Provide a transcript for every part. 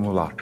Vamos lá.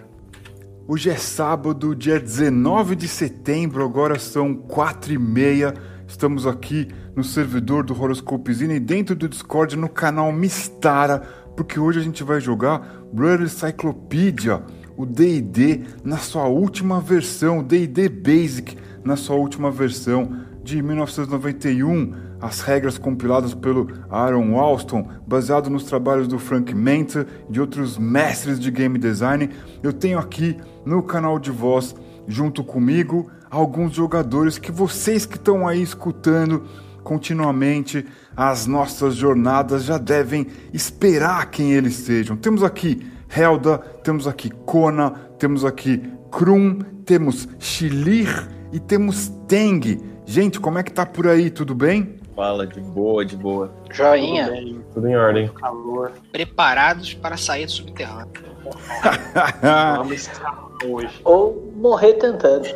Hoje é sábado, dia 19 de setembro, agora são 4 e meia. Estamos aqui no servidor do Horoscopezinho e dentro do Discord no canal Mistara, porque hoje a gente vai jogar Brother Cyclopedia, o D&D na sua última versão, D&D Basic na sua última versão de 1991 as regras compiladas pelo Aaron Alston, baseado nos trabalhos do Frank Mentor e de outros mestres de game design, eu tenho aqui no canal de voz, junto comigo, alguns jogadores que vocês que estão aí escutando continuamente as nossas jornadas já devem esperar quem eles sejam. Temos aqui Helda, temos aqui Kona, temos aqui Krum, temos Shilir e temos Teng. Gente, como é que tá por aí? Tudo bem? Fala, de boa, de boa. Joinha. Tudo, bem, tudo em ordem. Calor. Preparados para sair do subterrâneo. Vamos hoje. Ou morrer tentando.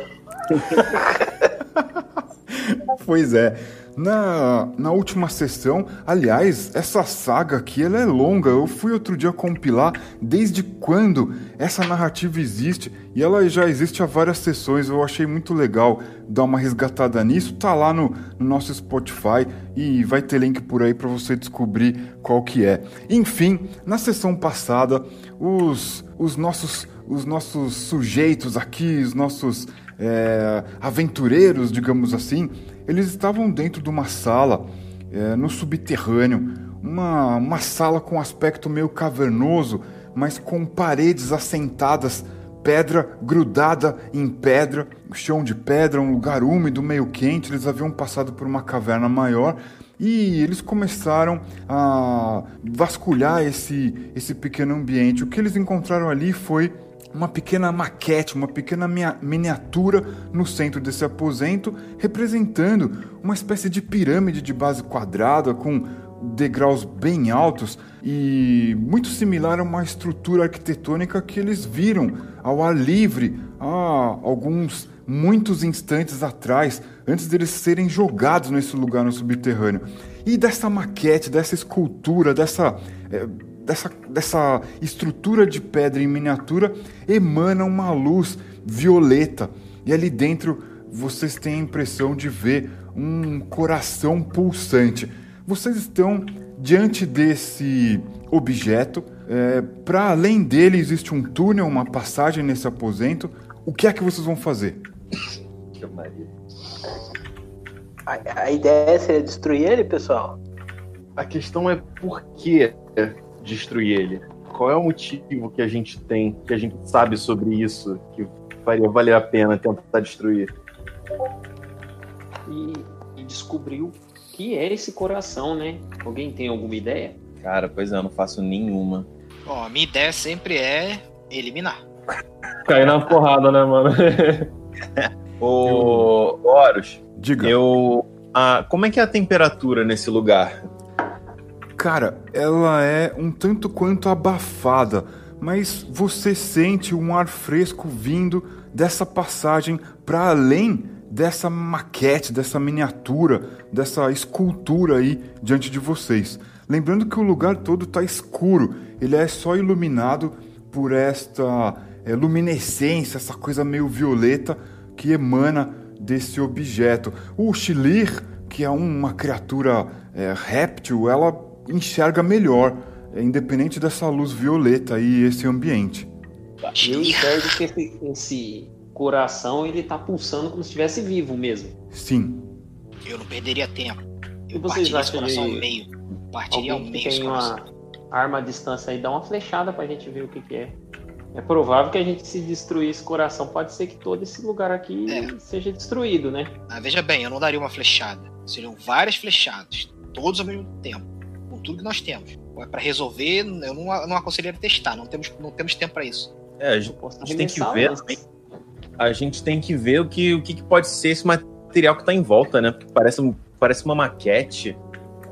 pois é. Na, na última sessão, aliás, essa saga aqui ela é longa. Eu fui outro dia compilar desde quando essa narrativa existe e ela já existe há várias sessões. Eu achei muito legal dar uma resgatada nisso. Tá lá no, no nosso Spotify e vai ter link por aí para você descobrir qual que é. Enfim, na sessão passada, os, os nossos os nossos sujeitos aqui, os nossos é, aventureiros, digamos assim, eles estavam dentro de uma sala é, no subterrâneo, uma, uma sala com aspecto meio cavernoso, mas com paredes assentadas, pedra grudada em pedra, chão de pedra, um lugar úmido, meio quente. Eles haviam passado por uma caverna maior e eles começaram a vasculhar esse, esse pequeno ambiente. O que eles encontraram ali foi uma pequena maquete, uma pequena miniatura no centro desse aposento, representando uma espécie de pirâmide de base quadrada com degraus bem altos e muito similar a uma estrutura arquitetônica que eles viram ao ar livre há alguns muitos instantes atrás, antes deles serem jogados nesse lugar no subterrâneo. E dessa maquete, dessa escultura, dessa é, dessa, dessa estrutura de pedra em miniatura emana uma luz violeta. E ali dentro vocês têm a impressão de ver um coração pulsante. Vocês estão diante desse objeto. É, Para além dele existe um túnel, uma passagem nesse aposento. O que é que vocês vão fazer? A, a ideia seria destruir ele, pessoal? A questão é por que destruir ele? Qual é o motivo que a gente tem, que a gente sabe sobre isso, que faria valer a pena tentar destruir? E, e descobriu que é esse coração, né? Alguém tem alguma ideia? Cara, pois é, eu não faço nenhuma. Bom, a minha ideia sempre é eliminar. Cair na porrada, né, mano? Ô, Horus, Diga. Eu. Ah, como é que é a temperatura nesse lugar? Cara, ela é um tanto quanto abafada, mas você sente um ar fresco vindo dessa passagem para além dessa maquete, dessa miniatura, dessa escultura aí diante de vocês. Lembrando que o lugar todo está escuro, ele é só iluminado por esta é, luminescência, essa coisa meio violeta que emana desse objeto. O Shilir, que é uma criatura é, réptil, ela enxerga melhor, é, independente dessa luz violeta e esse ambiente. Eu enxergo que esse, esse, coração ele tá pulsando como se estivesse vivo mesmo. Sim. Eu não perderia tempo. Eu e vocês esse coração ao meio. Partiria ao Alguém que tem uma arma à distância aí, dá uma flechada pra gente ver o que, que é. É provável que a gente se destruir esse coração, pode ser que todo esse lugar aqui É. seja destruído, né? Ah, veja bem, eu não daria uma flechada. Seriam várias flechadas, todos ao mesmo tempo, com tudo que nós temos. Para resolver, eu não, não aconselharia testar, não temos, não temos tempo para isso. É, a gente, a gente tem que ver também. A gente tem que ver o que, o que pode ser esse material que tá em volta, né? Porque parece, parece uma maquete.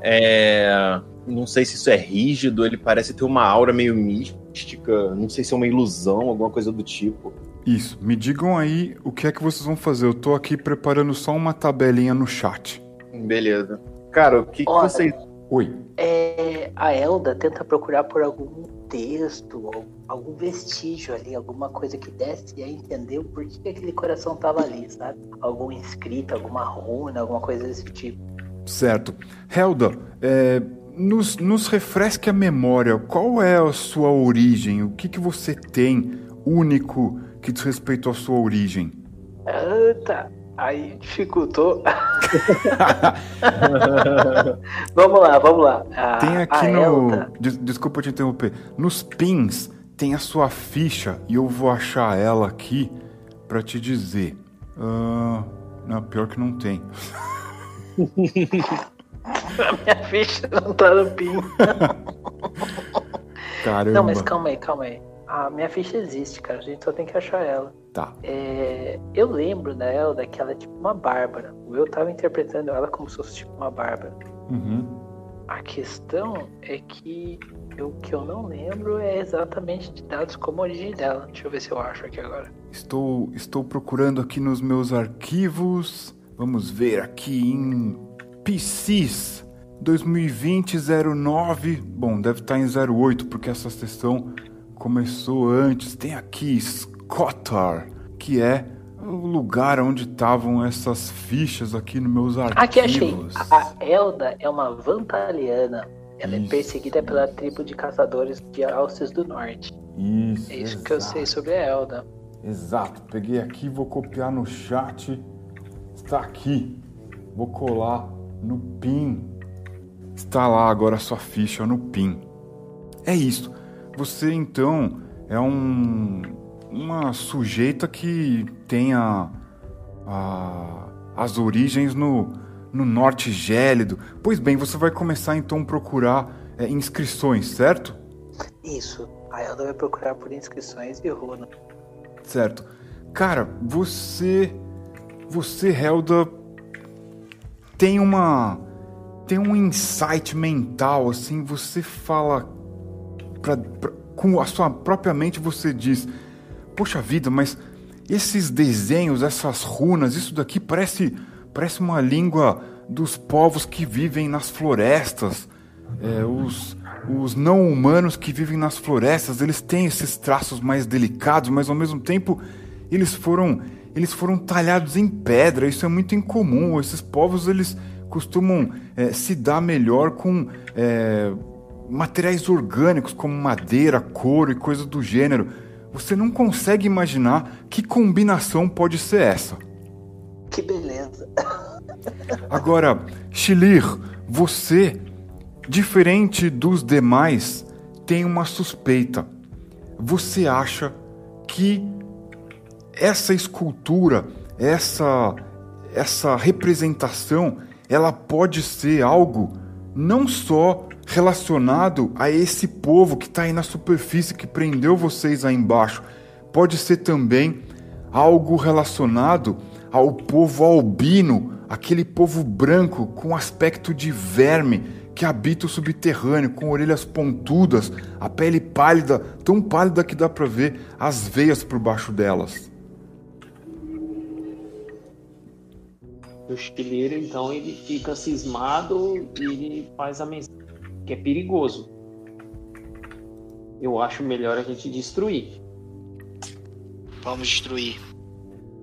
É, não sei se isso é rígido, ele parece ter uma aura meio mística. Não sei se é uma ilusão, alguma coisa do tipo. Isso. Me digam aí o que é que vocês vão fazer. Eu tô aqui preparando só uma tabelinha no chat. Beleza. Cara, o que, que Olha. vocês. Oi. É, a Elda tenta procurar por algum texto, ou algum vestígio ali, alguma coisa que desse a entender o porquê que aquele coração tava ali, sabe? Algum escrito, alguma runa, alguma coisa desse tipo. Certo. Helda, é, nos, nos refresque a memória. Qual é a sua origem? O que, que você tem único que diz respeito à sua origem? Ah, tá. Aí dificultou. vamos lá, vamos lá. A, Tem aqui no. Elda- Des- desculpa te interromper. Nos pins tem a sua ficha e eu vou achar ela aqui pra te dizer. Ah, não, pior que não tem. Minha ficha não tá no pin. Caramba. Não, mas calma aí, calma aí. A minha ficha existe, cara. A gente só tem que achar ela. Tá. É, eu lembro da Elda que ela é tipo uma bárbara. Eu tava interpretando ela como se fosse tipo uma bárbara. Uhum. A questão é que o que eu não lembro é exatamente de dados como a origem dela. Deixa eu ver se eu acho aqui agora. Estou, estou procurando aqui nos meus arquivos. Vamos ver aqui em PCs 2020-09. Bom, deve estar em 08, porque essa sessão começou antes. Tem aqui Scottar, que é o lugar onde estavam essas fichas aqui nos meus arquivos. Aqui achei. A Elda é uma Vantaliana. Ela Isso. é perseguida pela tribo de caçadores de Alces do Norte. Isso, É isso que eu exato. sei sobre a Elda. Exato. Peguei aqui, vou copiar no chat. Está aqui. Vou colar no PIN. Está lá agora a sua ficha no PIN. É isso. Você então é um uma sujeita que tem a, a- as origens no, no norte gélido. Pois bem, você vai começar então a procurar é, inscrições, certo? Isso. A Elda vai procurar por inscrições e runa. Certo. Cara, você. Você, Helda, tem uma. Tem um insight mental, assim, você fala. Pra, pra- com a sua própria mente você diz: Poxa vida, mas esses desenhos, essas runas, isso daqui parece. Parece uma língua dos povos que vivem nas florestas. É, os, os não humanos que vivem nas florestas, eles têm esses traços mais delicados, mas ao mesmo tempo eles foram eles foram talhados em pedra. Isso é muito incomum. Esses povos eles costumam é, se dar melhor com é, materiais orgânicos como madeira, couro e coisas do gênero. Você não consegue imaginar que combinação pode ser essa. Que beleza. Agora, Shilir, você, diferente dos demais, tem uma suspeita. Você acha que essa escultura, essa essa representação, ela pode ser algo não só relacionado a esse povo que está aí na superfície que prendeu vocês aí embaixo, pode ser também algo relacionado ao povo albino, aquele povo branco com aspecto de verme que habita o subterrâneo, com orelhas pontudas, a pele pálida, tão pálida que dá para ver as veias por baixo delas. O chileiro, então, ele fica cismado e ele faz a mensagem, que é perigoso. Eu acho melhor a gente destruir. Vamos destruir.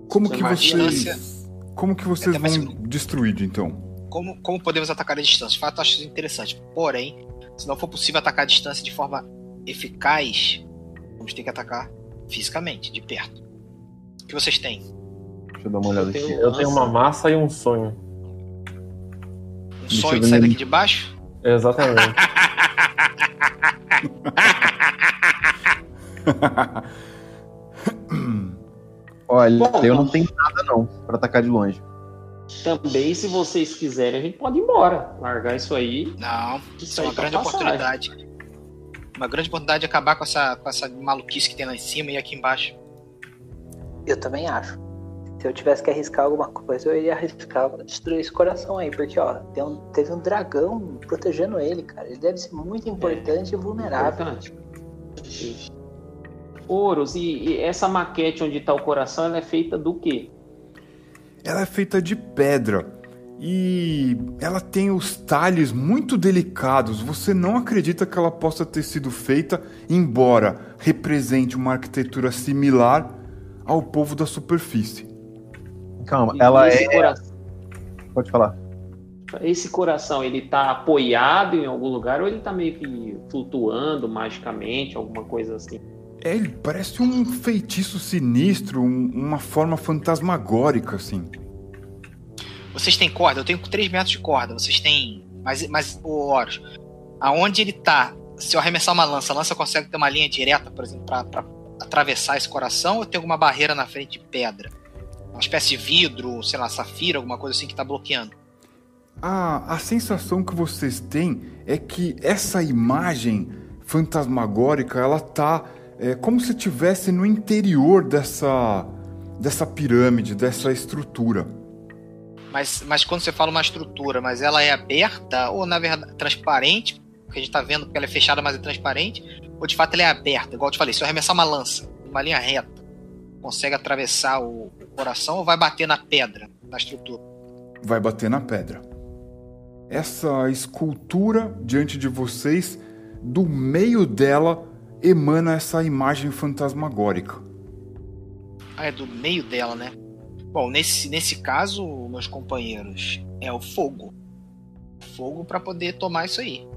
Como que vocês, como que vocês É, vão destruir então? Como, como podemos atacar a distância? Fato, acho interessante. Porém, se não for possível atacar a distância de forma eficaz, vamos ter que atacar fisicamente, de perto. O que vocês têm? Deixa eu dar uma olhada Eu tenho- aqui. Eu tenho uma massa e um sonho. Um Deixa sonho de sair daqui de baixo? Exatamente. Olha, Bom, eu não tenho nada não pra atacar de longe. Também, se vocês quiserem, a gente pode ir embora. Largar isso aí. Não, Isso é uma tá grande passagem. oportunidade. Uma grande oportunidade de acabar com essa, com essa maluquice que tem lá em cima e aqui embaixo. Eu também acho. Se eu tivesse que arriscar alguma coisa, eu iria arriscar destruir esse coração aí, porque ó, tem um- teve um dragão protegendo ele, cara. Ele deve ser muito importante e vulnerável. Importante. Ouros, e, e essa maquete onde tá o coração, ela é feita do quê? Ela é feita de pedra. e ela tem os talhes muito delicados. Você não acredita que ela possa ter sido feita, embora represente uma arquitetura similar ao povo da superfície. Calma, E ela esse é. coração- Pode falar. Esse coração, ele tá apoiado em algum lugar ou ele tá meio que flutuando magicamente, alguma coisa assim? É, ele parece um feitiço sinistro, um- uma forma fantasmagórica, assim. Vocês têm corda? Eu tenho 3 metros de corda. Vocês têm. Mas, mas o Horus, aonde ele tá, se eu arremessar uma lança, a lança consegue ter uma linha direta, por exemplo, pra, pra atravessar esse coração ou tem alguma barreira na frente de pedra? Uma espécie de vidro, sei lá, safira, alguma coisa assim que tá bloqueando. A, a sensação que vocês têm é que essa imagem fantasmagórica, ela tá é, como se estivesse no interior dessa, dessa pirâmide, dessa estrutura. Mas, mas quando você fala uma estrutura, mas ela é aberta ou na verdade transparente? Porque a gente tá vendo porque ela é fechada, mas é transparente. Ou de fato ela é aberta? Igual eu te falei, se eu arremessar uma lança, uma linha reta, consegue atravessar o coração ou vai bater na pedra, na estrutura? Vai bater na pedra. Essa escultura diante de vocês, do meio dela emana essa imagem fantasmagórica. Ah, é do meio dela, né? Bom, nesse, nesse caso, meus companheiros, é o fogo. Fogo para poder tomar isso aí.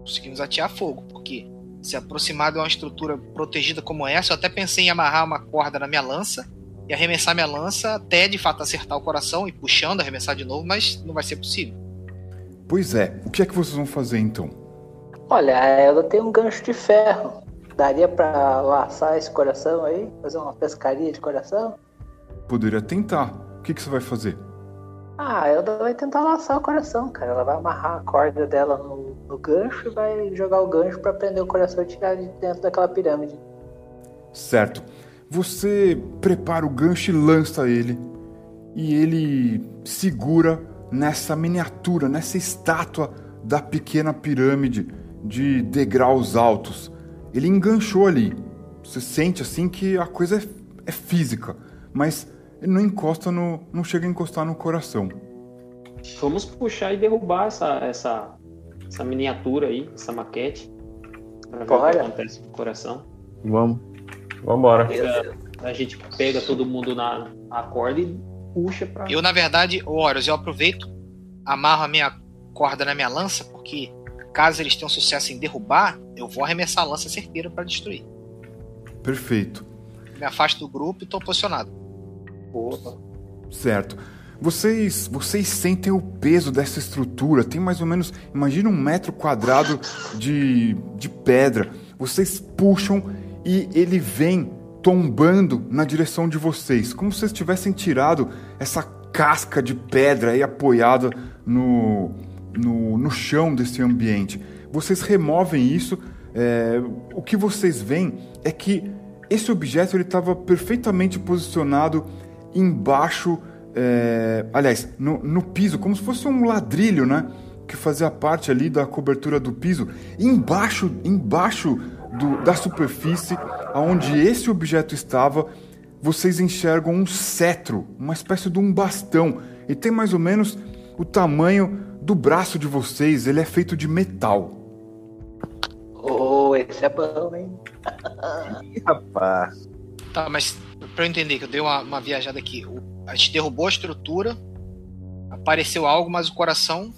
Conseguimos atear fogo, porque se aproximar de uma estrutura protegida como essa, eu até pensei em amarrar uma corda na minha lança e arremessar minha lança até de fato acertar o coração e puxando, arremessar de novo, mas não vai ser possível. Pois é, o que é que vocês vão fazer então? Olha, ela tem um gancho de ferro. Daria pra laçar esse coração aí? Fazer uma pescaria de coração? Poderia tentar. O que, que você vai fazer? Ah, ela vai tentar laçar o coração, cara. Ela vai amarrar a corda dela no, no gancho e vai jogar o gancho pra prender o coração e tirar de dentro daquela pirâmide. Certo. Você prepara o gancho e lança ele. E ele segura nessa miniatura, nessa estátua da pequena pirâmide de degraus altos. Ele enganchou ali. Você sente assim que a coisa é, é física, mas ele não encosta no. não chega a encostar no coração. Vamos puxar e derrubar essa, essa, essa miniatura aí, essa maquete. Pra ver o que acontece com o coração. Vamos. Vambora. Pega- a gente pega todo mundo na, na corda e puxa pra. Eu, na verdade, Horus, eu aproveito, amarro a minha corda na minha lança, porque caso eles tenham sucesso em derrubar, eu vou arremessar a lança certeira para destruir. Perfeito. Me afasto do grupo e tô posicionado. Opa. Certo. Vocês, vocês sentem o peso dessa estrutura. Tem mais ou menos, imagina um metro quadrado de, de pedra. Vocês puxam e ele vem tombando na direção de vocês, como se vocês tivessem tirado essa casca de pedra aí apoiada no, no, no chão desse ambiente. Vocês removem isso. é, o que vocês veem é que esse objeto ele estava perfeitamente posicionado embaixo, é, aliás, no, no piso, como se fosse um ladrilho, né? Que fazia parte ali da cobertura do piso. Embaixo, embaixo do- da superfície, aonde esse objeto estava, vocês enxergam um cetro, uma espécie de um bastão. E tem mais ou menos o tamanho do braço de vocês. Ele é feito de metal. Oh, esse é bom, hein? Rapaz. Tá, mas pra eu entender, que eu dei uma, uma viajada aqui. O- A gente derrubou a estrutura, apareceu algo, mas o coração.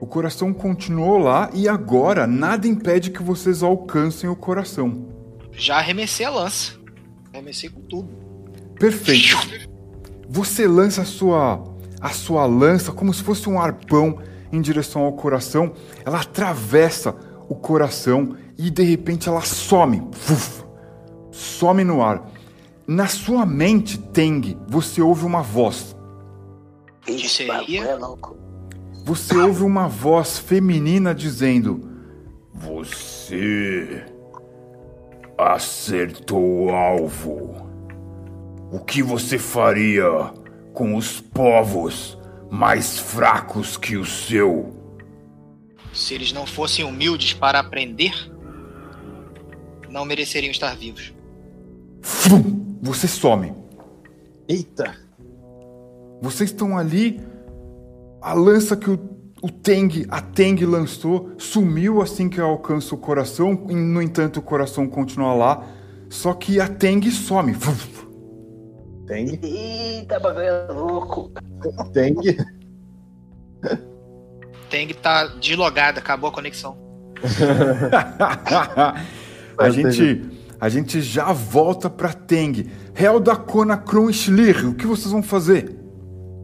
O coração continuou lá e agora nada impede que vocês alcancem o coração. Já arremessei a lança. Arremessei com tudo. Perfeito. Você lança a sua a sua lança como se fosse um arpão em direção ao coração. Ela atravessa o coração e de repente ela some. Fuf, some no ar. Na sua mente, Teng, você ouve uma voz. Que seria? é. Você ouve uma voz feminina dizendo: Você acertou o alvo. O que você faria com os povos mais fracos que o seu? Se eles não fossem humildes para aprender, não mereceriam estar vivos. Fum! Você some. Eita. Vocês estão ali A lança que o, o Teng, a Teng lançou, sumiu assim que alcança o coração. e, No entanto, o coração continua lá. Só que a Teng some. Tem, Eita, bagulho é louco. Tem que estar deslogado, acabou a conexão. a gente a gente já volta pra Teng. Helda, Kona, Kron e Schlir, o que vocês vão fazer?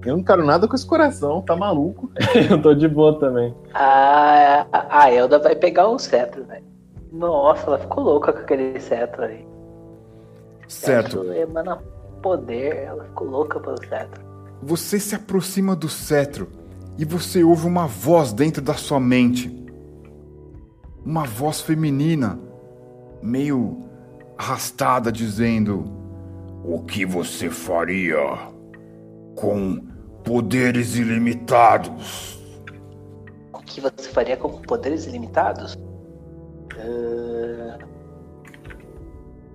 Eu não quero nada com esse coração, tá maluco? Eu tô de boa também. A, a Elda vai pegar o cetro, velho. Nossa, ela ficou louca com aquele cetro aí. Certo. Cetro emana poder, ela ficou louca pelo cetro. Você se aproxima do cetro e você ouve uma voz dentro da sua mente. Uma voz feminina, meio arrastada, dizendo: O que você faria com poderes ilimitados? O que você faria com poderes ilimitados? Ah,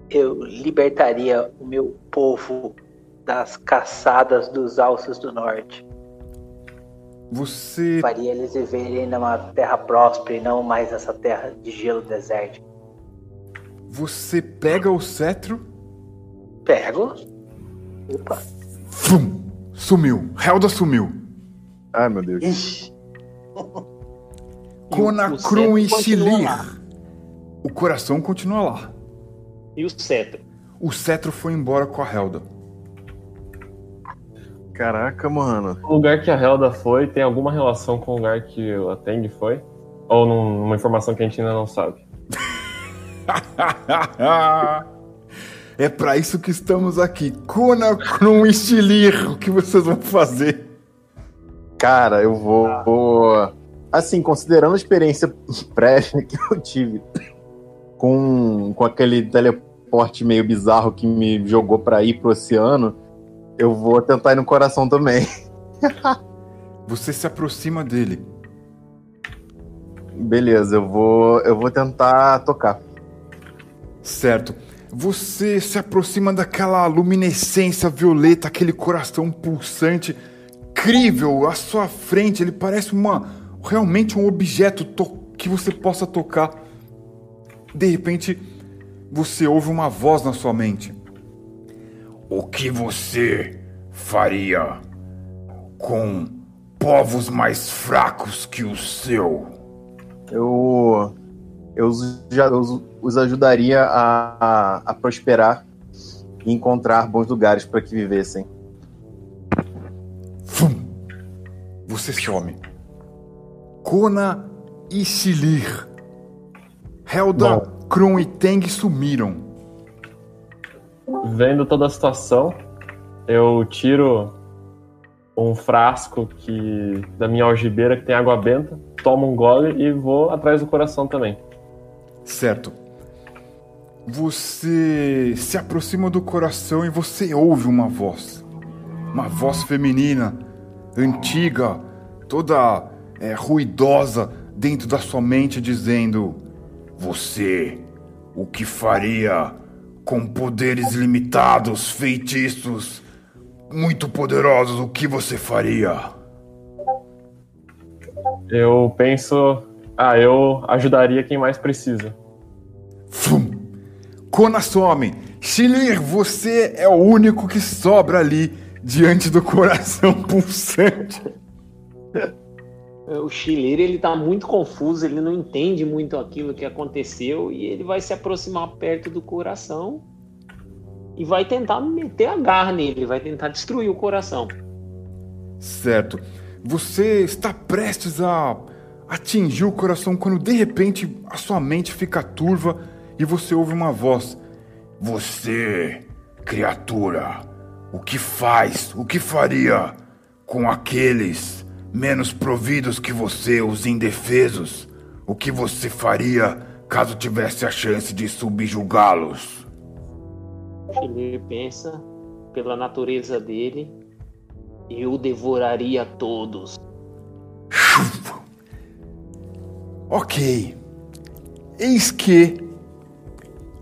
eu libertaria o meu povo das caçadas dos alces do norte. Você Faria eles viverem numa terra próspera e não mais essa terra de gelo desértico. Você pega o cetro, Pego. Opa. fum, sumiu. Helda sumiu. Ai, meu Deus. Ixi. O Kron e. Shilir. O coração continua lá. E o cetro? O cetro foi embora com a Helda. Caraca, mano. O lugar que a Helda foi tem alguma relação com o lugar que a Teng foi? Ou num- numa informação que a gente ainda não sabe? é pra isso que estamos aqui. Kona, Kron e Shilir. O que vocês vão fazer? Cara, eu vou, vou- Assim, considerando a experiência prévia que eu tive com, com aquele teleporte meio bizarro que me jogou pra ir pro oceano, eu vou tentar ir no coração também. Você se aproxima dele. Beleza, eu vou, eu vou tentar tocar. Certo. Você se aproxima daquela luminescência violeta, aquele coração pulsante, incrível à sua frente. Ele parece uma realmente um objeto to- que você possa tocar. De repente, você ouve uma voz na sua mente. O que você faria com povos mais fracos que o seu? Eu, eu já, eu os- ajudaria a, a, a prosperar e encontrar bons lugares para que vivessem. Fum! Você some. Kona e Shilir. Helda, Kron e Teng sumiram. Vendo toda a situação, eu tiro um frasco que da minha algibeira que tem água benta, tomo um gole e vou atrás do coração também. Certo. Você se aproxima do coração e você ouve uma voz. Uma voz feminina, antiga, toda é, ruidosa dentro da sua mente, dizendo: Você, o que faria com poderes limitados, feitiços muito poderosos, o que você faria? Eu penso, ah, eu ajudaria quem mais precisa. Fum! Kona some. Shilir, você é o único que sobra ali diante do coração pulsante. O chileiro ele tá muito confuso, ele não entende muito aquilo que aconteceu e ele vai se aproximar perto do coração e vai tentar meter a garra nele, vai tentar destruir o coração. Certo. Você está prestes a atingir o coração quando de repente a sua mente fica turva e você ouve uma voz. Você, criatura, o que faz, o que faria com aqueles menos providos que você, os indefesos? O que você faria caso tivesse a chance de subjugá-los? O chileiro pensa pela natureza dele, eu devoraria todos. Ok. Eis que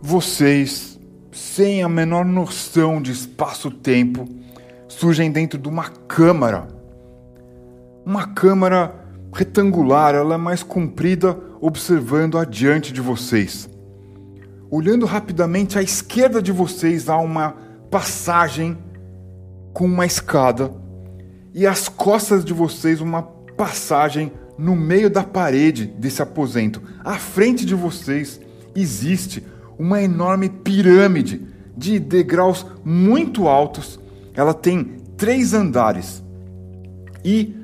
vocês, sem a menor noção de espaço-tempo, surgem dentro de uma câmara. uma câmara retangular, ela é mais comprida, observando adiante de vocês. Olhando rapidamente à esquerda de vocês há uma passagem com uma escada e às costas de vocês uma passagem no meio da parede desse aposento. À frente de vocês existe uma enorme pirâmide de degraus muito altos. Ela tem três andares e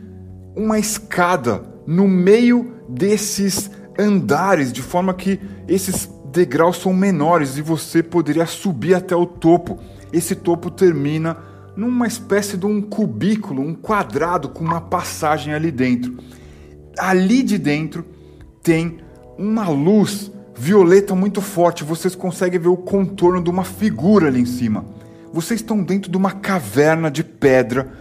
uma escada no meio desses andares, de forma que esses degraus são menores e você poderia subir até o topo. Esse topo termina numa espécie de um cubículo, um quadrado com uma passagem ali dentro. Ali de dentro tem uma luz violeta muito forte, vocês conseguem ver o contorno de uma figura ali em cima. Vocês estão dentro de uma caverna de pedra,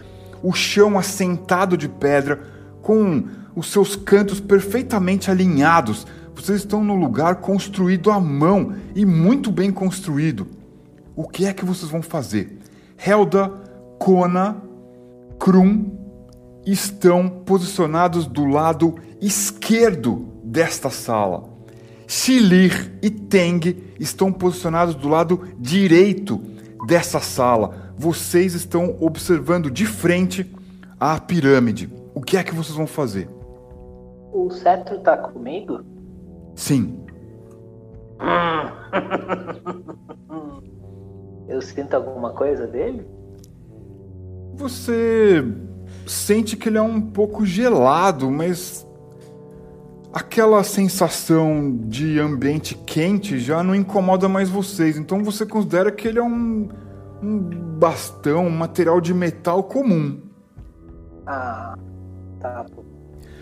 o chão assentado de pedra, com os seus cantos perfeitamente alinhados. Vocês estão num lugar construído à mão e muito bem construído. O que é que vocês vão fazer? Helda, Kona, Krum estão posicionados do lado esquerdo desta sala. Shilir e Teng estão posicionados do lado direito dessa sala. Vocês estão observando de frente a pirâmide. O que é que vocês vão fazer? O cetro tá comigo? Sim. Eu sinto alguma coisa dele? Você sente que ele é um pouco gelado, mas aquela sensação de ambiente quente já não incomoda mais vocês. Então você considera que ele é um, um bastão, um material de metal comum. Ah, tá.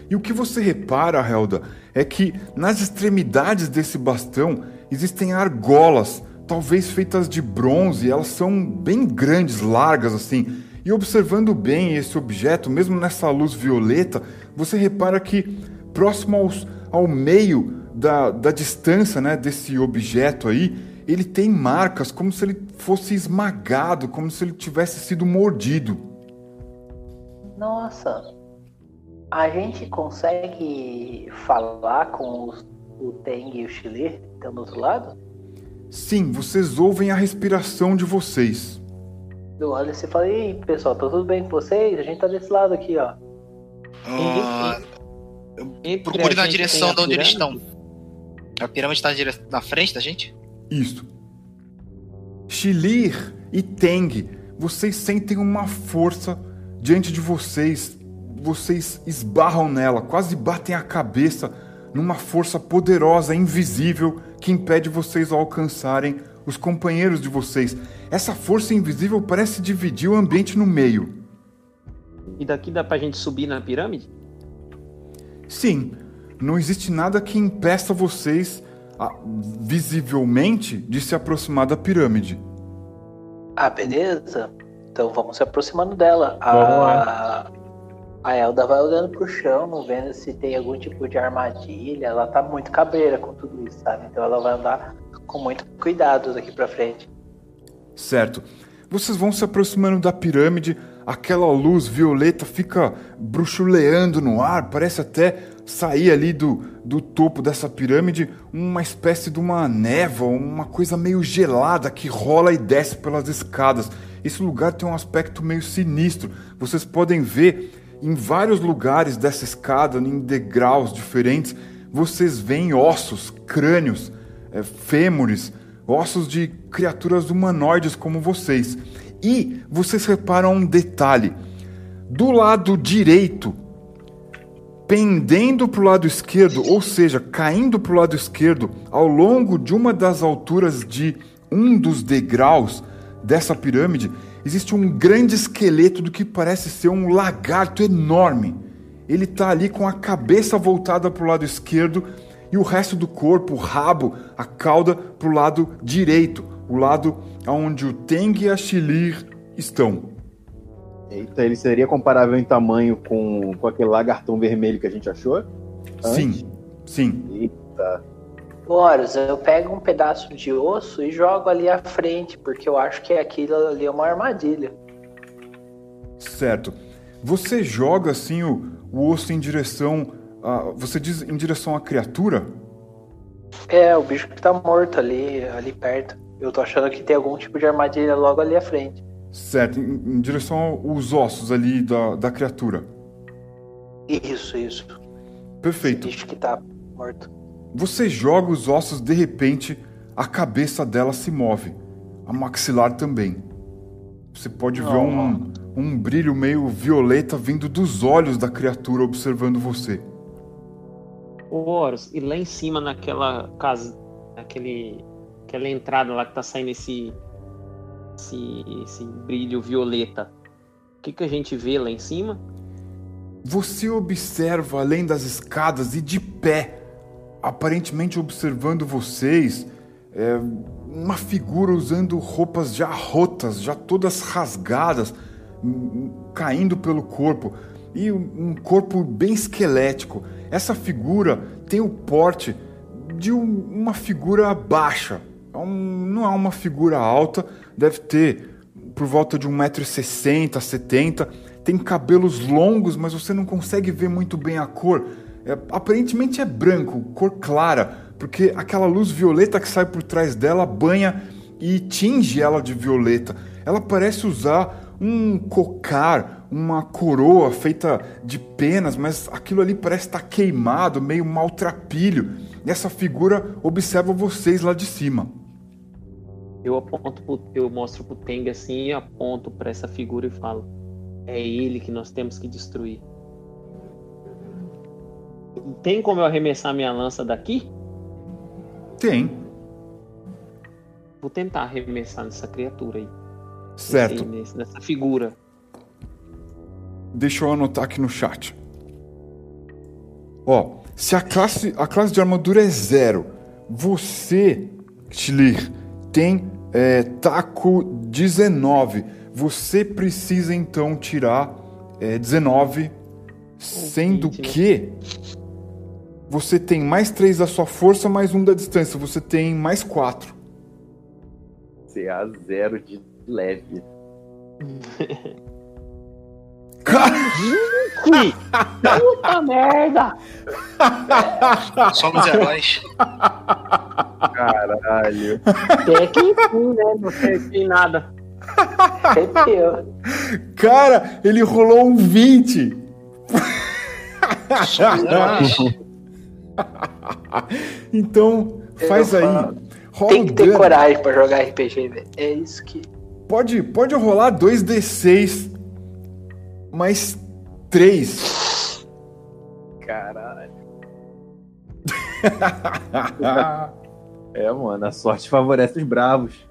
E o que você repara, Helda, é que nas extremidades desse bastão existem argolas, talvez feitas de bronze, elas são bem grandes, largas assim. E observando bem esse objeto, mesmo nessa luz violeta, você repara que próximo aos, ao meio da, da distância né, desse objeto aí, ele tem marcas como se ele fosse esmagado, como se ele tivesse sido mordido. Nossa, a gente consegue falar com os, o Teng e o Chile que estão do outro lado? Sim, vocês ouvem a respiração de vocês. Eu olho e falo, ei pessoal, tá tudo bem com vocês? A gente tá desse lado aqui, ó. Ah, Entre procure na direção de a onde eles pirâmide? estão. A pirâmide tá na, dire... na frente da gente? Isto. Shilir e Teng, vocês sentem uma força diante de vocês. Vocês esbarram nela, quase batem a cabeça numa força poderosa, invisível, que impede vocês a alcançarem os companheiros de vocês. Essa força invisível parece dividir o ambiente no meio. E daqui dá pra gente subir na pirâmide? Sim, não existe nada que impeça vocês, ah, visivelmente, de se aproximar da pirâmide. Ah, beleza. Então vamos se aproximando dela. Vamos A, a Elda vai olhando pro chão, vendo se tem algum tipo de armadilha. Ela tá muito cabreira com tudo isso, sabe? Então ela vai andar com muito cuidado daqui pra frente. Certo. Vocês vão se aproximando da pirâmide, aquela luz violeta fica bruxuleando no ar, parece até sair ali do, do topo dessa pirâmide uma espécie de uma névoa, uma coisa meio gelada que rola e desce pelas escadas. Esse lugar tem um aspecto meio sinistro. Vocês podem ver em vários lugares dessa escada, em degraus diferentes, vocês veem ossos, crânios, é, fêmures, ossos de criaturas humanoides como vocês. E vocês reparam um detalhe: do lado direito, pendendo para o lado esquerdo, ou seja, caindo para o lado esquerdo, ao longo de uma das alturas de um dos degraus dessa pirâmide, existe um grande esqueleto do que parece ser um lagarto enorme. Ele está ali com a cabeça voltada para o lado esquerdo e o resto do corpo, o rabo, a cauda para o lado direito, o lado onde o Teng e a Shilir estão. Eita, ele seria comparável em tamanho com, com aquele lagartão vermelho que a gente achou? Sim, sim. Eita. Horus, eu pego um pedaço de osso e jogo ali à frente, porque eu acho que aquilo ali é uma armadilha. Certo. Você joga assim o, o osso em direção. A, você diz em direção à criatura? É, o bicho que tá morto ali, ali perto. Eu tô achando que tem algum tipo de armadilha logo ali à frente. Certo, em, em direção aos ossos ali da, da criatura. Isso, isso. Perfeito. Esse bicho que tá morto. Você joga os ossos, de repente, a cabeça dela se move. A maxilar também. Você pode ver um, um brilho meio violeta vindo dos olhos da criatura observando você. Ô, Horus, e lá em cima naquela casa, naquele, aquela entrada lá que tá saindo esse, esse, esse brilho violeta, o que, que a gente vê lá em cima? Você observa além das escadas e de pé, aparentemente observando vocês, é, uma figura usando roupas já rotas, já todas rasgadas, hum, caindo pelo corpo e um corpo bem esquelético. Essa figura tem o porte de um- uma figura baixa. Um- não é uma figura alta, deve ter por volta de 1,60m, 70 Tem cabelos longos, mas você não consegue ver muito bem a cor. É, aparentemente é branco, cor clara, porque aquela luz violeta que sai por trás dela banha e tinge ela de violeta. Ela parece usar um cocar, uma coroa feita de penas, mas aquilo ali parece estar queimado, meio maltrapilho. E essa figura observa vocês lá de cima. Eu aponto, eu mostro pro Teng assim e aponto pra essa figura e falo: é ele que nós temos que destruir. Tem como eu arremessar minha lança daqui? Tem, Vou tentar arremessar nessa criatura aí. certo. Nesse- nessa figura. Deixa eu anotar aqui no chat. Ó, se a classe, a classe de armadura é zero, você, Schlir, tem é, taco 19. Você precisa então tirar é, 19, sendo que você tem mais 3 da sua força, mais um da distância. Você tem mais 4. CA zero de leve. Puta merda! Só nos heróis. Caralho. Até que enfim, né? Não acertei nada. Arrepiou. Cara, ele rolou um 20. Só nos heróis. Então, faz aí. Rola Tem que ter dano. coragem pra jogar RPG, velho. É isso que. Pode, pode rolar 2d6 mais 3. Caralho. É, mano, a sorte favorece os bravos.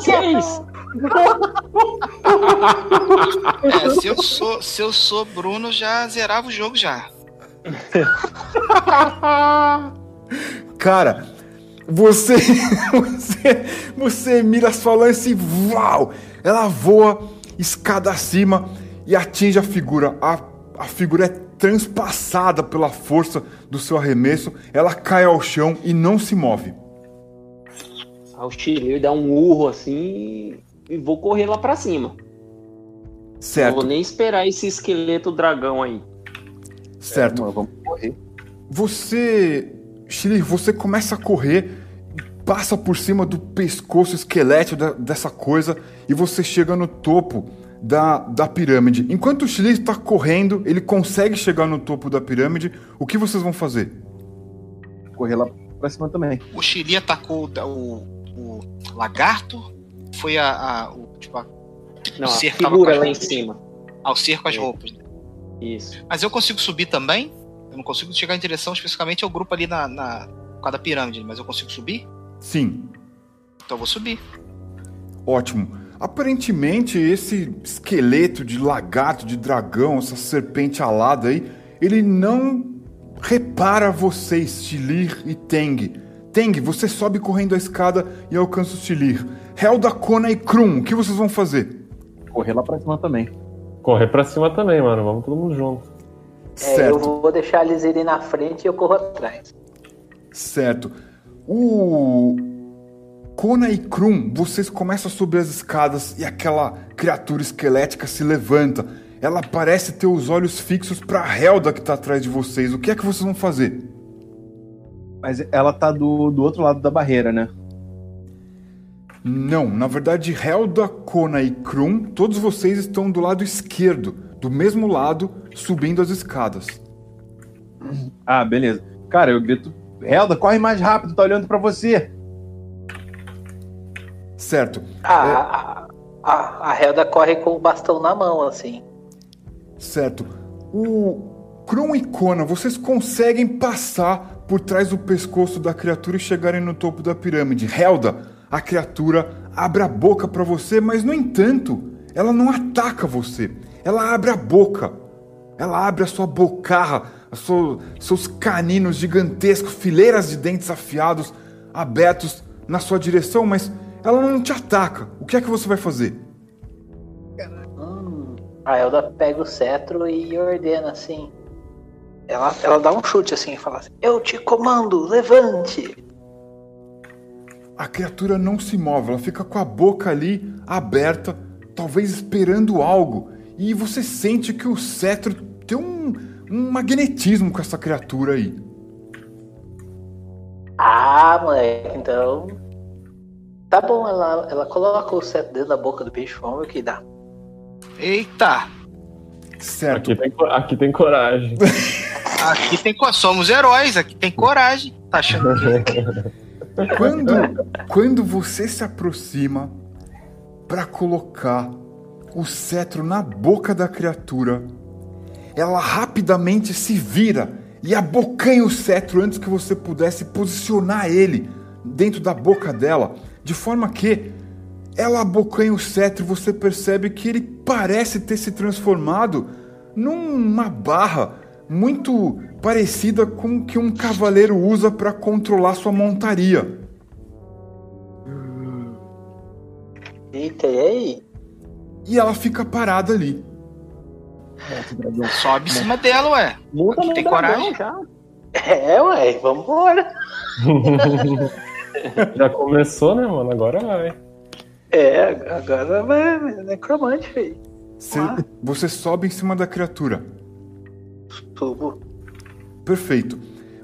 Seis! É, se eu sou, se eu sou Bruno, já zerava o jogo já. Cara, você, você, você mira sua lança e uau, ela voa escada acima e atinge a figura. A, a figura é transpassada pela força do seu arremesso. Ela cai ao chão e não se move. Aí o Chile dá um urro assim e vou correr lá pra cima. Não Certo, vou nem esperar esse esqueleto dragão aí. certo. Mano, vamos correr. Você, Shirley, você começa a correr, passa por cima do pescoço esquelético dessa coisa e você chega no topo da, da pirâmide. Enquanto o Shirley está correndo, ele consegue chegar no topo da pirâmide. O que vocês vão fazer? Correr lá pra cima também. O Chili atacou o, o, o lagarto. Foi a. a- o, tipo, a, Não, o a cerco com figura lá em cima. ao ser com as É. roupas. né? Isso. Mas eu consigo subir também? Eu não consigo chegar em direção especificamente ao grupo ali na, na por causa da pirâmide, mas eu consigo subir? Sim, Então eu vou subir. ótimo. Aparentemente, esse esqueleto de lagarto, de dragão, essa serpente alada aí, ele não repara vocês, Tilir e Teng. Teng, você sobe correndo a escada e alcança o Tilir. Helda, Kona e Krum, o que vocês vão fazer? Correr lá pra cima também. Correr pra cima também, mano. Vamos todo mundo junto. É, eu certo, vou deixar eles irem na frente e eu corro atrás. certo. O Kona e Krum, vocês começam a subir as escadas e aquela criatura esquelética se levanta. Ela parece ter os olhos fixos pra Helda que tá atrás de vocês. O que é que vocês vão fazer? Mas ela tá do, do outro lado da barreira, né? Não, na verdade, Helda, Kona e Krum, todos vocês estão do lado esquerdo, do mesmo lado, subindo as escadas. Ah, beleza. Cara, eu grito, Helda, corre mais rápido, tá olhando pra você. Certo. A, a, a, a Helda corre com o bastão na mão, assim. Certo. O Krum e Kona, vocês conseguem passar por trás do pescoço da criatura e chegarem no topo da pirâmide. Helda, a criatura abre a boca para você, mas no entanto, ela não ataca você. Ela abre a boca. Ela abre a sua bocarra, a sua- seus caninos gigantescos, fileiras de dentes afiados, abertos na sua direção, mas ela não te ataca. O que é que você vai fazer? Hum, a Helda pega o cetro e ordena assim. Ela, ela dá um chute assim e fala assim: Eu te comando, levante! A criatura não se move, ela fica com a boca ali aberta, talvez esperando algo. E você sente que o cetro tem um, um magnetismo com essa criatura aí. Ah, moleque, então. Tá bom, ela, ela coloca o cetro dentro da boca do bicho, vamos ver o que dá. Eita! Certo. Aqui tem, aqui tem coragem. Aqui tem somos heróis, aqui tem coragem. Tá achando que. Quando, quando você se aproxima para colocar o cetro na boca da criatura, ela rapidamente se vira e abocanha o cetro antes que você pudesse posicionar ele dentro da boca dela, de forma que ela abocanha o cetro e você percebe que ele parece ter se transformado numa barra muito parecida com o que um cavaleiro usa para controlar sua montaria. Eita, e aí? E ela fica parada ali. Sobe em cima dela, ué. No tem coragem? já. É, ué, vambora. Já começou, né, mano? Agora vai. É, agora vai, necromante, filho. Você, Ah. você sobe em cima da criatura. Tubo. Perfeito.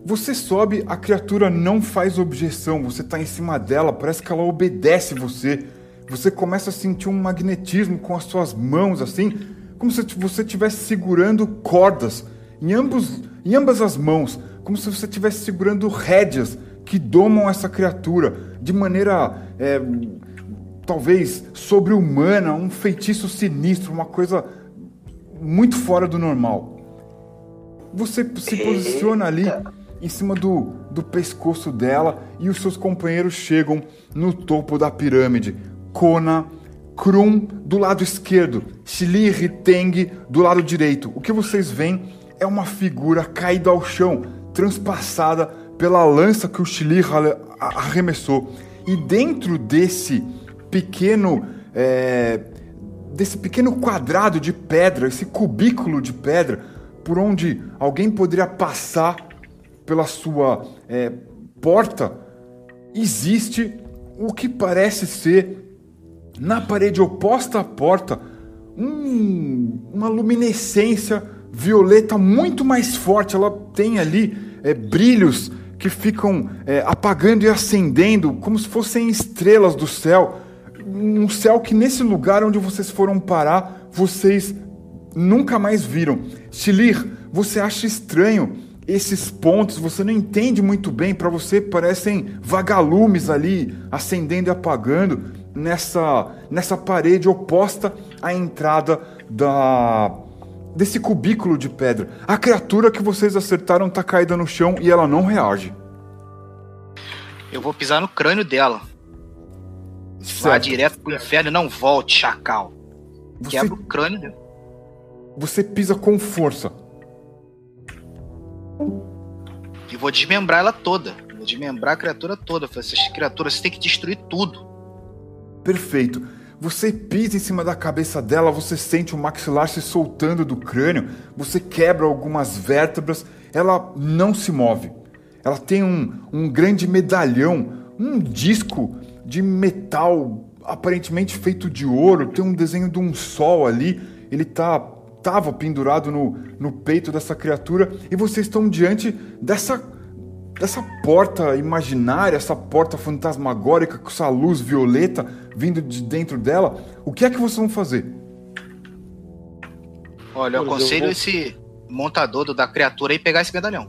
Você sobe, a criatura não faz objeção. Você tá em cima dela, parece que ela obedece você. Você começa a sentir um magnetismo com as suas mãos, assim, como se você estivesse segurando cordas em, ambos, em ambas as mãos, como se você estivesse segurando rédeas que domam essa criatura de maneira é, talvez sobre-humana, um feitiço sinistro, uma coisa muito fora do normal. Você se posiciona ali em cima do, do pescoço dela e os seus companheiros chegam no topo da pirâmide. Kona, Krum do lado esquerdo, Shili e Teng do lado direito. O que vocês veem é uma figura caída ao chão, transpassada pela lança que o Shili arremessou. E dentro desse pequeno é, desse pequeno quadrado de pedra, esse cubículo de pedra, por onde alguém poderia passar pela sua é, porta, existe o que parece ser, na parede oposta à porta, um- uma luminescência violeta muito mais forte. Ela tem ali é, brilhos que ficam é, apagando e acendendo, como se fossem estrelas do céu. Um céu que nesse lugar onde vocês foram parar, vocês nunca mais viram. Shilir, você acha estranho esses pontos, você não entende muito bem, para você parecem vagalumes ali acendendo e apagando nessa, nessa parede oposta à entrada da desse cubículo de pedra. A criatura que vocês acertaram tá caída no chão e ela não reage. Eu vou pisar no crânio dela. Vá direto pro inferno e não volte, chacal. Você, Quebra o crânio dela. você pisa com força. E vou desmembrar ela toda. Vou desmembrar a criatura toda. Essas criaturas você tem que destruir tudo. Perfeito. Você pisa em cima da cabeça dela, você sente o maxilar se soltando do crânio, você quebra algumas vértebras, ela não se move. Ela tem um, um grande medalhão, um disco de metal aparentemente feito de ouro, tem um desenho de um sol ali, ele tá tava pendurado no, no peito dessa criatura e vocês estão diante dessa dessa porta imaginária, essa porta fantasmagórica com essa luz violeta vindo de dentro dela. O que é que vocês vão fazer? Olha, eu aconselho vou- esse montador do- da criatura aí pegar esse medalhão.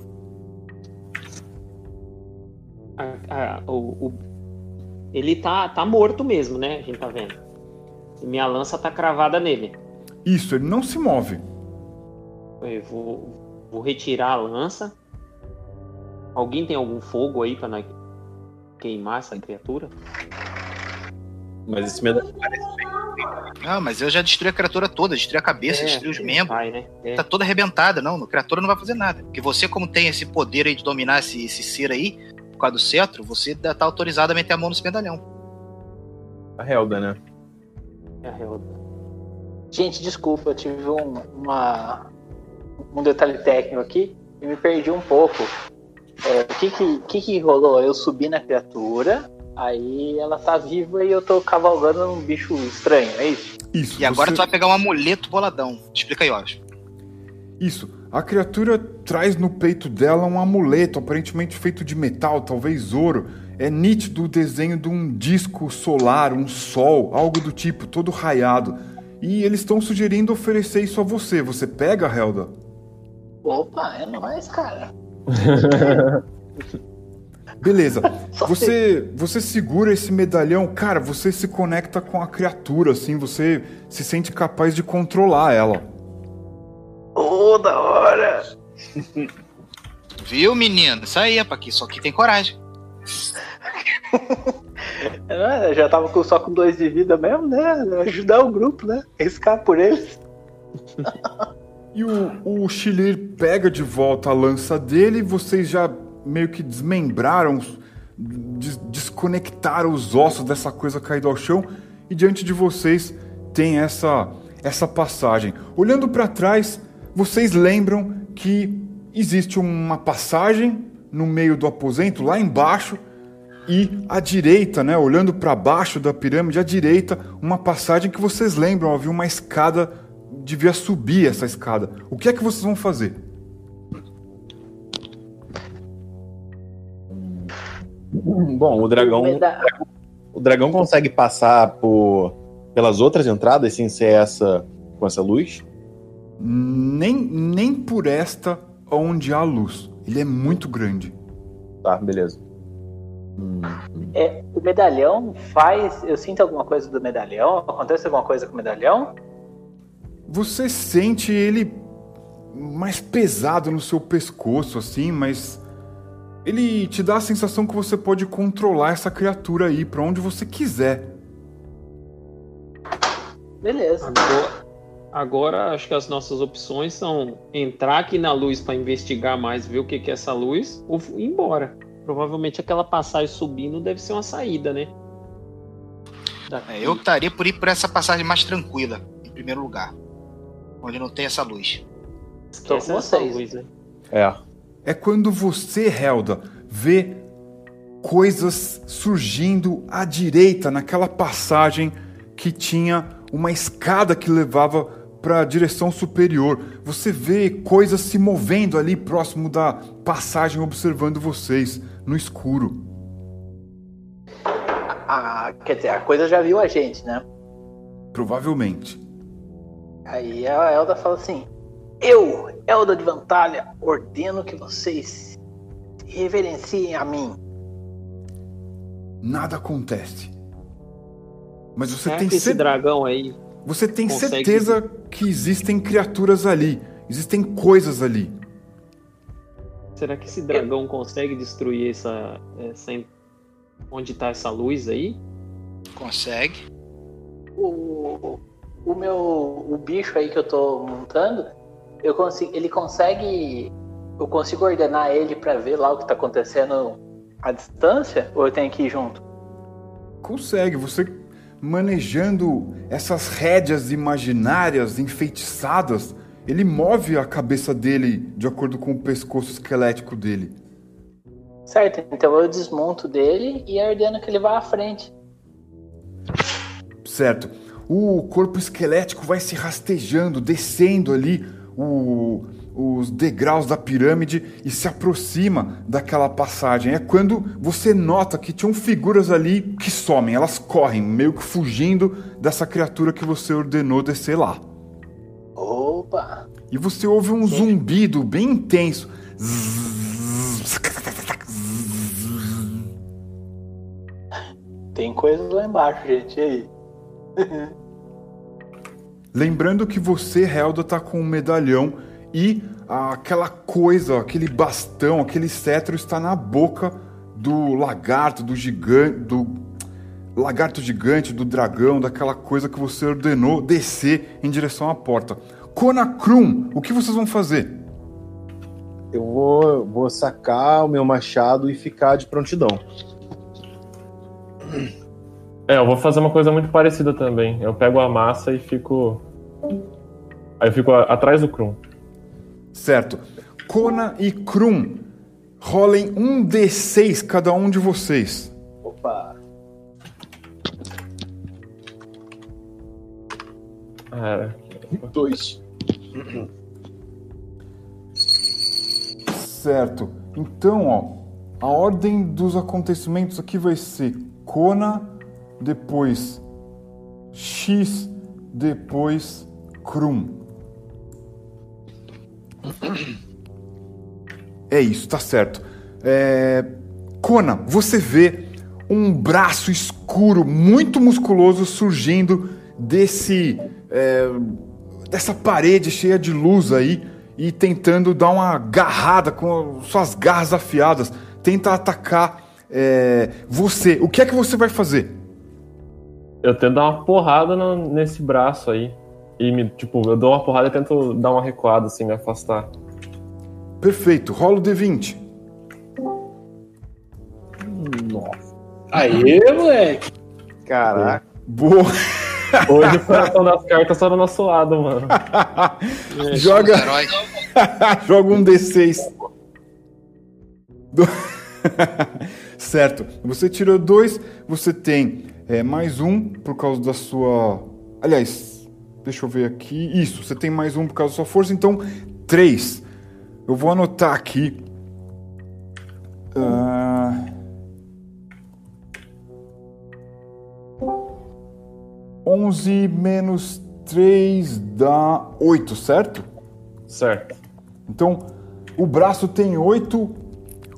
A- a- o, o- ele tá, tá morto mesmo, né? A gente tá vendo. E minha lança tá cravada nele. Isso, ele não se move. Eu vou, vou retirar a lança. Alguém tem algum fogo aí pra nós queimar essa criatura? Mas esse medalhão Ah, mas eu já destruí a criatura toda, destruí a cabeça, É, destruí os membros. Vai, né? É. Tá toda arrebentada, não. A criatura não vai fazer nada. Porque você, como tem esse poder aí de dominar esse, esse ser aí, por causa do cetro, você tá autorizado a meter a mão nesse medalhão. a Helda, né? É a real- Gente, desculpa, eu tive um, uma, um detalhe técnico aqui e me perdi um pouco. É, o que que, que que rolou? Eu subi na criatura, aí ela tá viva e eu tô cavalgando um bicho estranho, é isso? Isso. E agora você- tu vai pegar um amuleto boladão. Explica aí, ó. Isso. A criatura traz no peito dela um amuleto, aparentemente feito de metal, talvez ouro. É nítido o desenho de um disco solar, um sol, algo do tipo, todo raiado. E eles estão sugerindo oferecer isso a você. Você pega, Helda? Opa, é nóis, cara. Beleza. Você, você segura esse medalhão, cara, você se conecta com a criatura, assim, você se sente capaz de controlar ela. Ô, da hora! Viu, menino? Isso aí, que só que tem coragem. É, Eu já tava com- só com dois de vida mesmo, né? Ajudar o grupo, né? Riscar por eles. E o, o Chilir pega de volta a lança dele vocês já meio que desmembraram, des- desconectaram os ossos dessa coisa caída ao chão e diante de vocês tem essa, essa passagem. Olhando para trás, vocês lembram que existe uma passagem no meio do aposento, lá embaixo, e à direita, né, olhando para baixo da pirâmide, à direita, uma passagem que vocês lembram, havia uma escada, devia subir essa escada. O que é que vocês vão fazer? Bom, o dragão, o dragão consegue passar por pelas outras entradas sem ser essa com essa luz? Nem, nem por esta onde há luz. Ele é muito grande. Tá, beleza. É, o medalhão faz. Eu sinto alguma coisa do medalhão? Acontece alguma coisa com o medalhão? Você sente ele mais pesado no seu pescoço, assim, mas ele te dá a sensação que você pode controlar essa criatura aí pra onde você quiser. Beleza. Agora, agora acho que as nossas opções são entrar aqui na luz para investigar mais, ver o que, que é essa luz, ou ir embora. Provavelmente aquela passagem subindo deve ser uma saída, né? Daqui. É, eu optaria por ir por essa passagem mais tranquila, em primeiro lugar. Onde não tem essa luz. Esquece Tô com essa vocês. luz, né? É. É quando você, Helda, vê coisas surgindo à direita naquela passagem que tinha uma escada que levava para a direção superior. Você vê coisas se movendo ali próximo da passagem, observando vocês no escuro. Ah, quer dizer, a coisa já viu a gente, né? Provavelmente. Aí a Elda fala assim: Eu, Elda de Vantalha, ordeno que vocês reverenciem a mim. Nada acontece. Mas você Será tem, que esse cer- dragão aí você tem consegue- certeza que existem criaturas ali, existem coisas ali. Será que esse dragão consegue destruir essa, essa onde tá essa luz aí? Consegue. O, o meu o bicho aí que eu tô montando, eu consigo, ele consegue. Eu consigo ordenar ele pra ver lá o que tá acontecendo à distância? Ou eu tenho que ir junto? Consegue, você manejando essas rédeas imaginárias enfeitiçadas, ele move a cabeça dele de acordo com o pescoço esquelético dele. Certo, então eu desmonto dele e ordeno que ele vá à frente. Certo. O corpo esquelético vai se rastejando, descendo ali o- os degraus da pirâmide e se aproxima daquela passagem. É quando você nota que tinham figuras ali que somem, elas correm, meio que fugindo dessa criatura que você ordenou descer lá. Opa! E você ouve um zumbido bem intenso. Tem coisa lá embaixo, gente. E aí? Lembrando que você, Helda, tá com um medalhão e aquela coisa, aquele bastão, aquele cetro está na boca do lagarto, do gigante, do lagarto gigante, do dragão, daquela coisa que você ordenou descer em direção à porta. Konakrum, o que vocês vão fazer? Eu vou, vou sacar o meu machado e ficar de prontidão. É, eu vou fazer uma coisa muito parecida também. Eu pego a massa e fico. Aí eu fico a- atrás do Krum. Certo. Kona e Krum, rolem um D6 cada um de vocês. Opa! Ah, Dois. Certo. Então, ó, a ordem dos acontecimentos aqui vai ser Kona, depois X, depois Krum. É isso, tá certo. É... Kona, você vê um braço escuro, muito musculoso, surgindo desse. é, dessa parede cheia de luz aí e tentando dar uma garrada com suas garras afiadas. Tenta atacar é, você. O que é que você vai fazer? Eu tento dar uma porrada no- nesse braço aí. E me, tipo, eu dou uma porrada e tento dar uma recuada, assim, me afastar. Perfeito, rola o D20. Nossa. Aê, moleque! Caraca. Boa! Hoje o coração das cartas tá do nosso lado, mano. Joga, heróis. joga um D6. Do- certo. Você tirou dois, você tem é, mais um por causa da sua. Aliás, deixa eu ver aqui. Isso, você tem mais um por causa da sua força, então três. Eu vou anotar aqui. Ah, Onze menos três dá oito, certo? Certo. Então, o braço tem oito.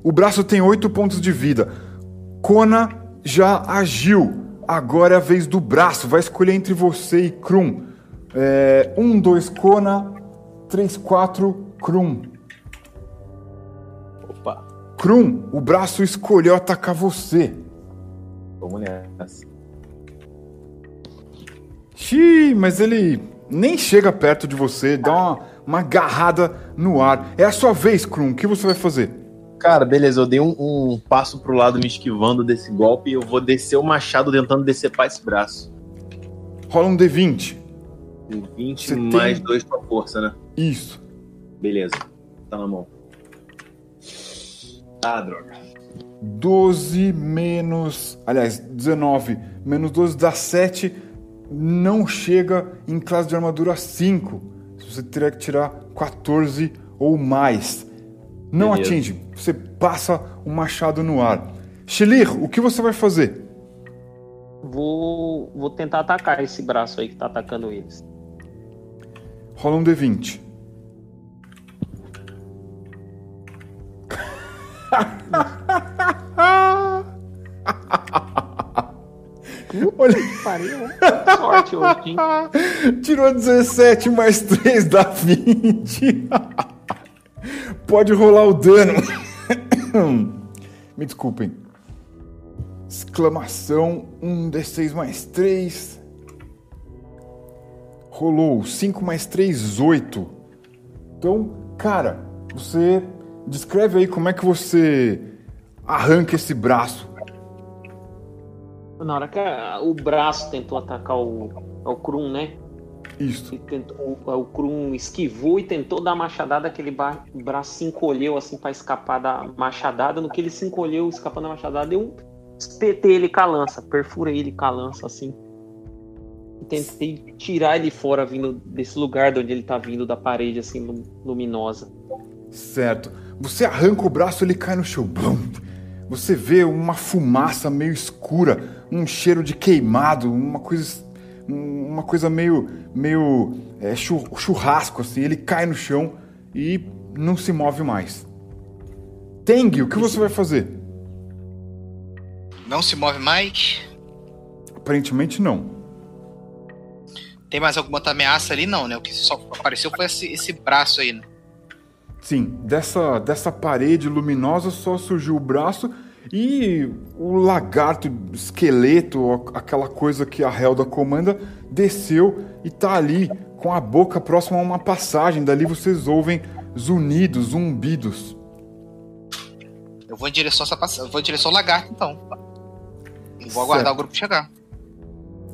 O braço tem oito pontos de vida. Kona já agiu. Agora é a vez do braço. Vai escolher entre você e Krum. É, um, dois, Kona. Três, quatro, Krum. Opa. Krum, o braço escolheu atacar você. Vamos nessa. Xiii, mas ele nem chega perto de você. Dá uma, uma agarrada no ar. É a sua vez, Krum. O que você vai fazer? Cara, beleza, eu dei um, um passo pro lado me esquivando desse golpe e eu vou descer o machado tentando decepar esse braço. Rola um D20. Tem 20 Você tem- mais 2 com a força, né? Isso. Beleza. Tá na mão. Ah, droga. 12 menos. Aliás, 19 menos 12 dá 7. Não chega em classe de armadura 5. Você teria que tirar 14 ou mais. Não Beleza. atinge. Você passa o machado no ar. Shelir, o que você vai fazer? Vou, vou tentar atacar esse braço aí que tá atacando eles. Rola um D20. Olha, Pariu, sorte hoje, hein? tirou 17 mais 3 dá 20. Pode rolar o dano. Me desculpem. Exclamação 1d6 mais 3. Rolou 5 mais 3, 8. Então, cara, você descreve aí como é que você arranca esse braço. Na hora que a- o braço tentou atacar o, o Krum, né? Isso. Tentou- o, Krum esquivou e tentou dar machadada, aquele ba- braço se encolheu assim pra escapar da machadada. No que ele se encolheu, escapando da machadada, eu espetei ele com a lança, perfurei ele com a lança assim. tentei tirar ele fora vindo desse lugar de onde ele tá vindo, da parede assim lu- luminosa. Certo. Você arranca o braço, ele cai no chão. Blum. Você vê uma fumaça meio escura, um cheiro de queimado, uma coisa, uma coisa meio, meio é, chu- churrasco assim. Ele cai no chão e não se move mais. Teng, o que você vai fazer? Não se move mais. Aparentemente não. Tem mais alguma outra ameaça ali? Não, né? O que só apareceu foi esse, esse braço aí, né? Sim, dessa, dessa parede luminosa só surgiu o braço e o lagarto, esqueleto, aquela coisa que a Helda comanda, desceu e tá ali com a boca próxima a uma passagem. Dali vocês ouvem zunidos, zumbidos. Eu vou em direção a essa pass... eu vou em direção ao lagarto, então. E vou aguardar Certo. o grupo chegar.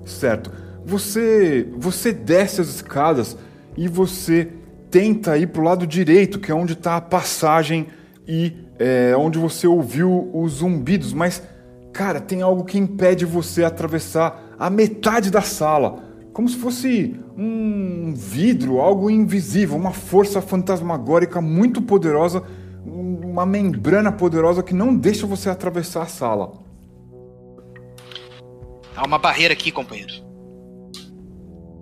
Certo. Você, você desce as escadas e você tenta ir pro lado direito, que é onde está a passagem e é, onde você ouviu os zumbidos, mas cara, tem algo que impede você atravessar a metade da sala, como se fosse um vidro, algo invisível, uma força fantasmagórica muito poderosa, um- uma membrana poderosa que não deixa você atravessar a sala. Há uma barreira aqui, companheiro.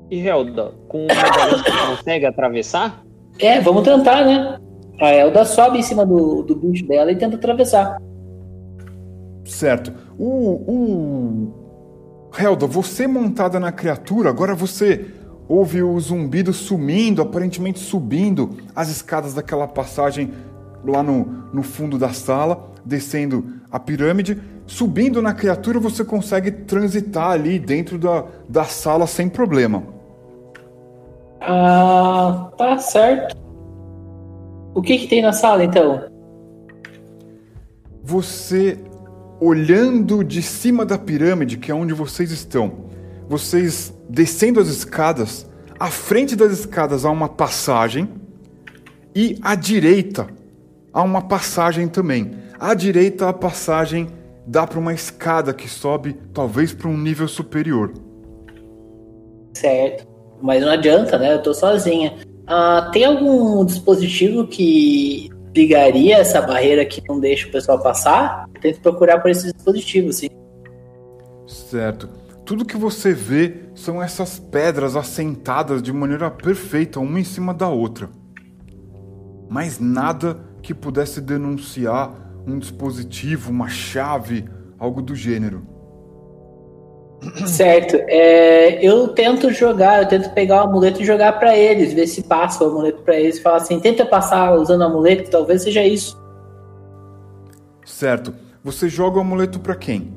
E Helda, com uma delas você consegue atravessar? É, vamos tentar, né? A Elda sobe em cima do, do bicho dela e tenta atravessar. Certo. O, o... Helda, você montada na criatura, agora você ouve o zumbido sumindo, aparentemente subindo as escadas daquela passagem lá no, no fundo da sala, descendo a pirâmide. Subindo na criatura, você consegue transitar ali dentro da, da sala sem problema. Ah, tá certo. O que que tem na sala então? Você olhando de cima da pirâmide, que é onde vocês estão, vocês descendo as escadas, à frente das escadas há uma passagem e à direita há uma passagem também. À direita a passagem dá para uma escada que sobe talvez para um nível superior. Certo. Mas não adianta, né? Eu tô sozinha. Ah, tem algum dispositivo que ligaria essa barreira que não deixa o pessoal passar? Eu tento procurar por esses dispositivos, sim. Certo. Tudo que você vê são essas pedras assentadas de maneira perfeita, uma em cima da outra. Mas nada que pudesse denunciar um dispositivo, uma chave, algo do gênero. Certo. É, eu tento jogar, eu tento pegar o amuleto e jogar pra eles, ver se passa o amuleto pra eles. Falar assim, tenta passar usando o amuleto, talvez seja isso. Certo. Você joga o amuleto pra quem?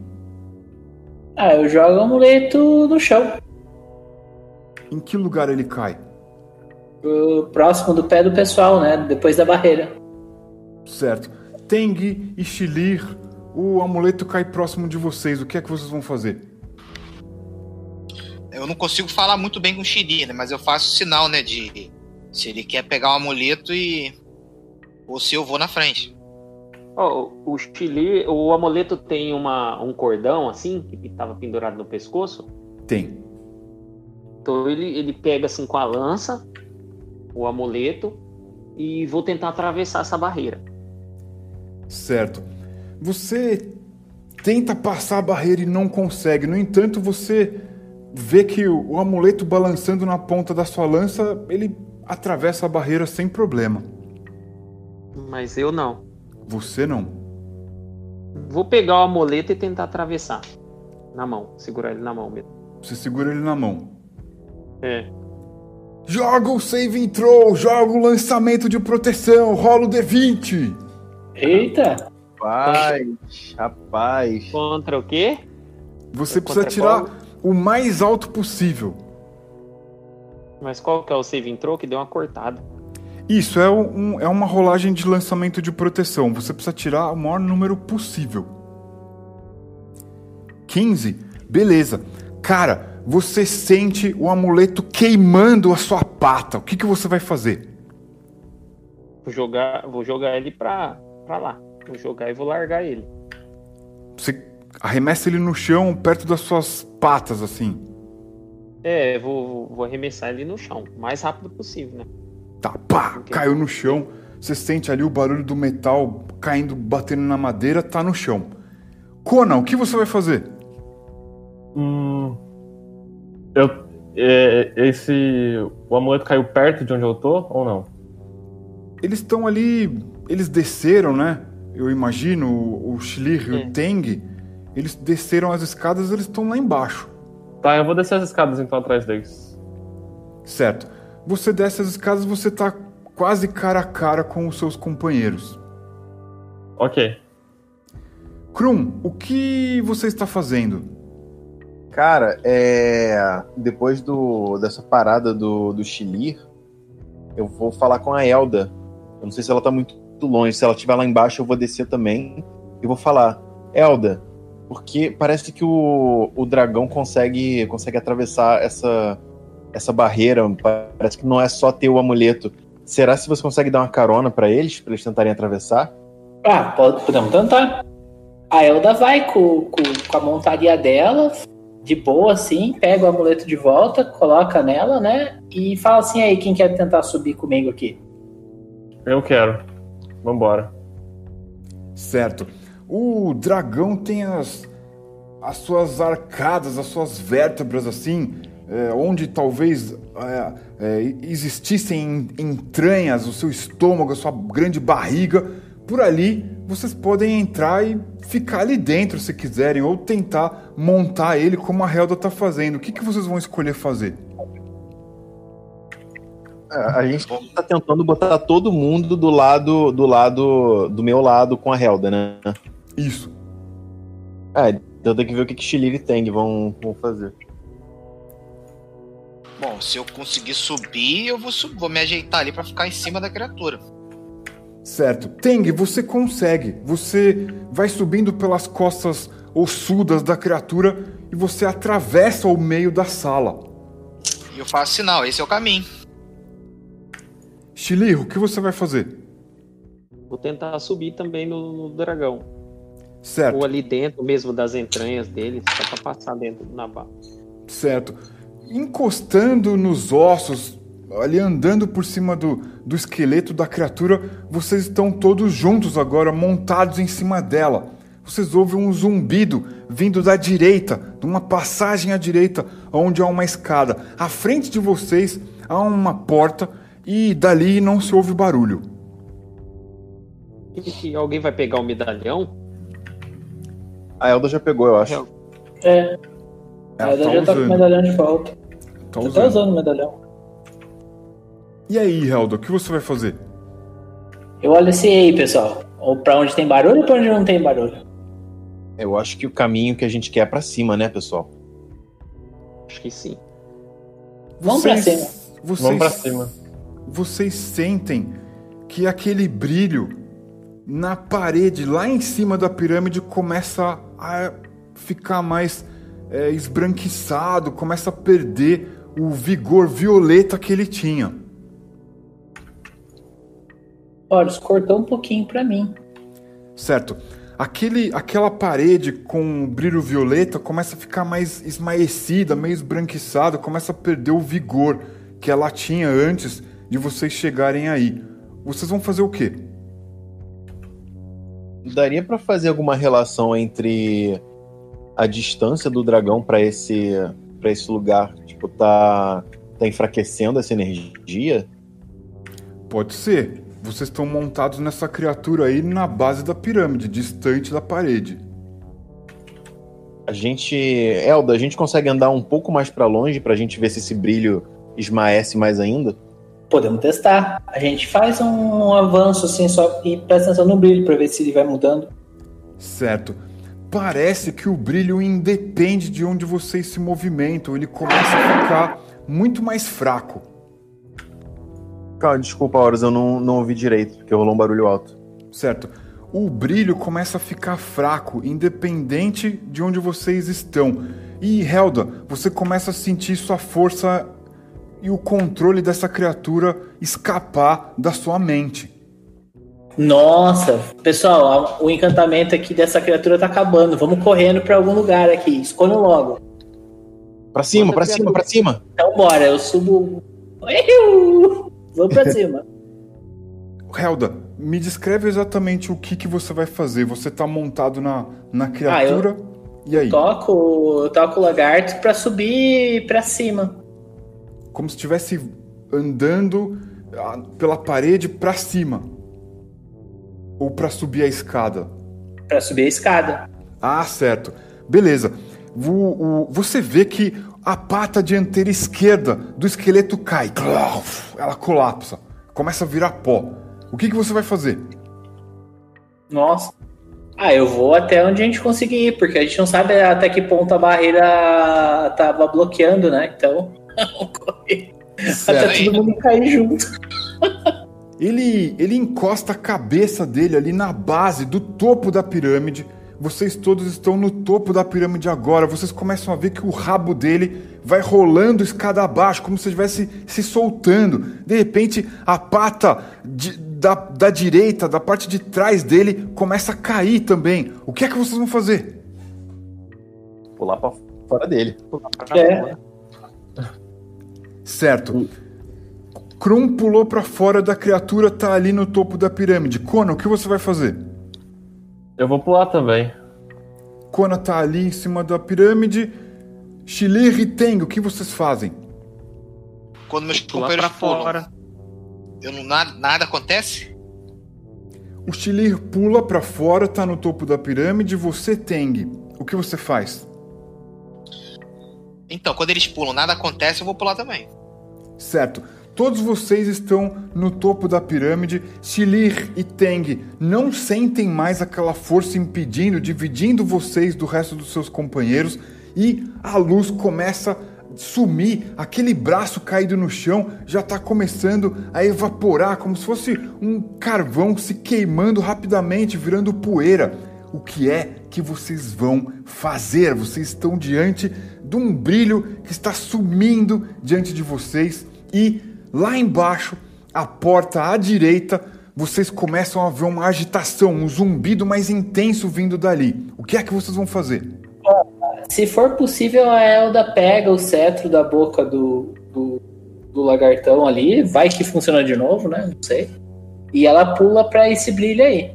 Ah, eu jogo o amuleto no chão, Em que lugar ele cai? pro- próximo do pé do pessoal, né? Depois da barreira. Certo. Teng e Shilir, o amuleto cai próximo de vocês. O que é que vocês vão fazer? Eu não consigo falar muito bem com o Shiri, né? Mas eu faço sinal, né? De se ele quer pegar o amuleto e. Ou se eu vou na frente. Ó, o Chile, o amuleto tem uma, um cordão assim, que estava pendurado no pescoço. Tem. Então ele, ele pega assim com a lança, o amuleto, e vou tentar atravessar essa barreira. Certo. Você tenta passar a barreira e não consegue. No entanto, você vê que o, amuleto balançando na ponta da sua lança, ele atravessa a barreira sem problema. Mas eu não. Você não. Vou pegar o amuleto e tentar atravessar. Na mão, segurar ele na mão mesmo. Você segura ele na mão. É. Joga o save throw, joga o lançamento de proteção, rola o D20. Eita! Rapaz, rapaz. Contra o quê? Você Contra precisa tirar? O mais alto possível. Mas qual que é o save intro que deu uma cortada? Isso é, um, é uma rolagem de lançamento de proteção. Você precisa tirar o maior número possível. 15? Beleza. Cara, você sente o amuleto queimando a sua pata. O que, que você vai fazer? Vou jogar, vou jogar ele pra, pra lá. Vou jogar e vou largar ele. Você arremessa ele no chão, perto das suas patas, assim. É, vou, vou arremessar ele no chão, o mais rápido possível, né? Tá, pá, Ok. caiu no chão. Você sente ali o barulho do metal caindo, batendo na madeira, tá no chão. Conan, o que você vai fazer? Hum, eu, é, esse. O amuleto caiu perto de onde eu tô ou não? Eles estão ali. Eles desceram, né? Eu imagino, o, o Schlir e É. o Teng. Eles desceram as escadas, eles estão lá embaixo. Tá, eu vou descer as escadas então atrás deles. Certo. Você desce as escadas, você tá quase cara a cara com os seus companheiros. Ok. Krum, o que você está fazendo? Cara, é. Depois do, dessa parada do, do Chilir, eu vou falar com a Elda. Eu não sei se ela tá muito longe. Se ela estiver lá embaixo, eu vou descer também. E vou falar, Elda, porque parece que o, o dragão consegue, consegue atravessar essa, essa barreira. Parece que não é só ter o amuleto. Será se você consegue dar uma carona pra eles, pra eles tentarem atravessar? Ah, pode- podemos tentar. A Elda vai com, com, com a montaria dela, de boa assim, pega o amuleto de volta, coloca nela, né? E fala assim, aí, quem quer tentar subir comigo aqui? Eu quero. Vambora. Certo. O dragão tem as, as suas arcadas, as suas vértebras assim, é, onde talvez é, é, existissem entranhas, o seu estômago, a sua grande barriga. Por ali vocês podem entrar e ficar ali dentro se quiserem, ou tentar montar ele como a Helda está fazendo. O que, que vocês vão escolher fazer? A gente tá tentando botar todo mundo do lado do lado do meu lado com a Helda, né? Isso. Ah, então tem que ver o que que Shiliri e Teng vão, vão fazer. Bom, se eu conseguir subir, eu vou, sub- vou me ajeitar ali pra ficar em cima da criatura. Certo. Teng, você consegue. Você vai subindo pelas costas ossudas da criatura e você atravessa o meio da sala. E eu faço sinal, esse é o caminho. Chili, o que você vai fazer? Vou tentar subir também no, no dragão. Certo, Ou ali dentro mesmo das entranhas dele, só pra passar dentro na barra. certo. Encostando nos ossos, ali andando por cima do, do esqueleto da criatura, vocês estão todos juntos agora, montados em cima dela. Vocês ouvem um zumbido vindo da direita, de uma passagem à direita, onde há uma escada. À frente de vocês há uma porta e dali não se ouve barulho. E alguém vai pegar o medalhão? A Elda já pegou, eu acho. É, a Ela Elda tá já tá com o usando. medalhão de volta. Tá Já tá usando. usando o medalhão. E aí, Helda, o que você vai fazer? Eu olho assim, aí, pessoal. Ou pra onde tem barulho ou pra onde não tem barulho? Eu acho que o caminho que a gente quer é pra cima, né, pessoal? Acho que sim. Vamos pra Vocês- cima. Vocês, Vamos pra cima. vocês sentem que aquele brilho na parede lá em cima da pirâmide começa a ficar mais é, esbranquiçado, começa a perder o vigor violeta que ele tinha. Olha, cortou um pouquinho pra mim. Certo? Aquele, aquela parede com brilho violeta começa a ficar mais esmaecida, meio esbranquiçada, começa a perder o vigor que ela tinha antes de vocês chegarem aí. Vocês vão fazer o quê? Daria pra fazer alguma relação entre a distância do dragão pra esse para esse lugar, tipo, tá tá enfraquecendo essa energia? Pode ser. Vocês estão montados nessa criatura aí na base da pirâmide, distante da parede. A gente, Elda, a gente consegue andar um pouco mais pra longe pra gente ver se esse brilho esmaece mais ainda? Podemos testar. A gente faz um avanço assim só e presta atenção no brilho pra ver se ele vai mudando. Certo. Parece que o brilho independe de onde vocês se movimentam, ele começa a ficar muito mais fraco. Calma, desculpa, Horus, eu não, não ouvi direito, porque rolou um barulho alto. Certo? O brilho começa a ficar fraco, independente de onde vocês estão. E Helda, você começa a sentir sua força e o controle dessa criatura escapar da sua mente. Nossa, pessoal, o encantamento aqui dessa criatura tá acabando. Vamos correndo pra algum lugar aqui. Escolham logo. Pra cima, pra cima, pra cima. Então bora, eu subo. Iu! Vamos pra cima. Helda, me descreve exatamente o que, que você vai fazer. Você tá montado na, na criatura. E aí? Toco, eu toco o lagarto pra subir pra cima. Como se estivesse andando ah, pela parede pra cima. Ou pra subir a escada. Pra subir a escada. Ah, certo. Beleza. O- o- você vê que a pata dianteira esquerda do esqueleto cai. Ela colapsa. Começa a virar pó. O que, que você vai fazer? Nossa. Ah, eu vou até onde a gente conseguir ir, porque a gente não sabe até que ponto a barreira tava bloqueando, né? Então, Até todo mundo cair junto. Ele, ele encosta a cabeça dele ali na base do topo da pirâmide. Vocês todos estão no topo da pirâmide agora. Vocês começam a ver que o rabo dele vai rolando escada abaixo, como se estivesse se soltando. De repente, a pata de- da, da direita, da parte de trás dele, começa a cair também. O que é que vocês vão fazer? Pular pra fora dele. É. Certo. Krum pulou pra fora da criatura, tá ali no topo da pirâmide. Kona, o que você vai fazer? Eu vou pular também. Kona tá ali em cima da pirâmide. Shilir e Teng, o que vocês fazem? Quando meus Pular companheiros pulam, fora. eu não, nada, nada acontece? O Shilir pula pra fora, tá no topo da pirâmide. Você, Teng, o que você faz? Então, quando eles pulam, nada acontece, eu vou pular também. Certo. Todos vocês estão no topo da pirâmide. Shilir e Teng não sentem mais aquela força impedindo, dividindo vocês do resto dos seus companheiros. E a luz começa a sumir. Aquele braço caído no chão já está começando a evaporar, como se fosse um carvão se queimando rapidamente, virando poeira. O que é que vocês vão fazer? Vocês estão diante de um brilho que está sumindo diante de vocês e lá embaixo, a porta à direita, vocês começam a ver uma agitação, um zumbido mais intenso vindo dali. O que é que vocês vão fazer? Se for possível, a Elda pega o cetro da boca do, do, do lagartão ali, vai que funciona de novo, né? Não sei. E ela pula pra esse brilho aí.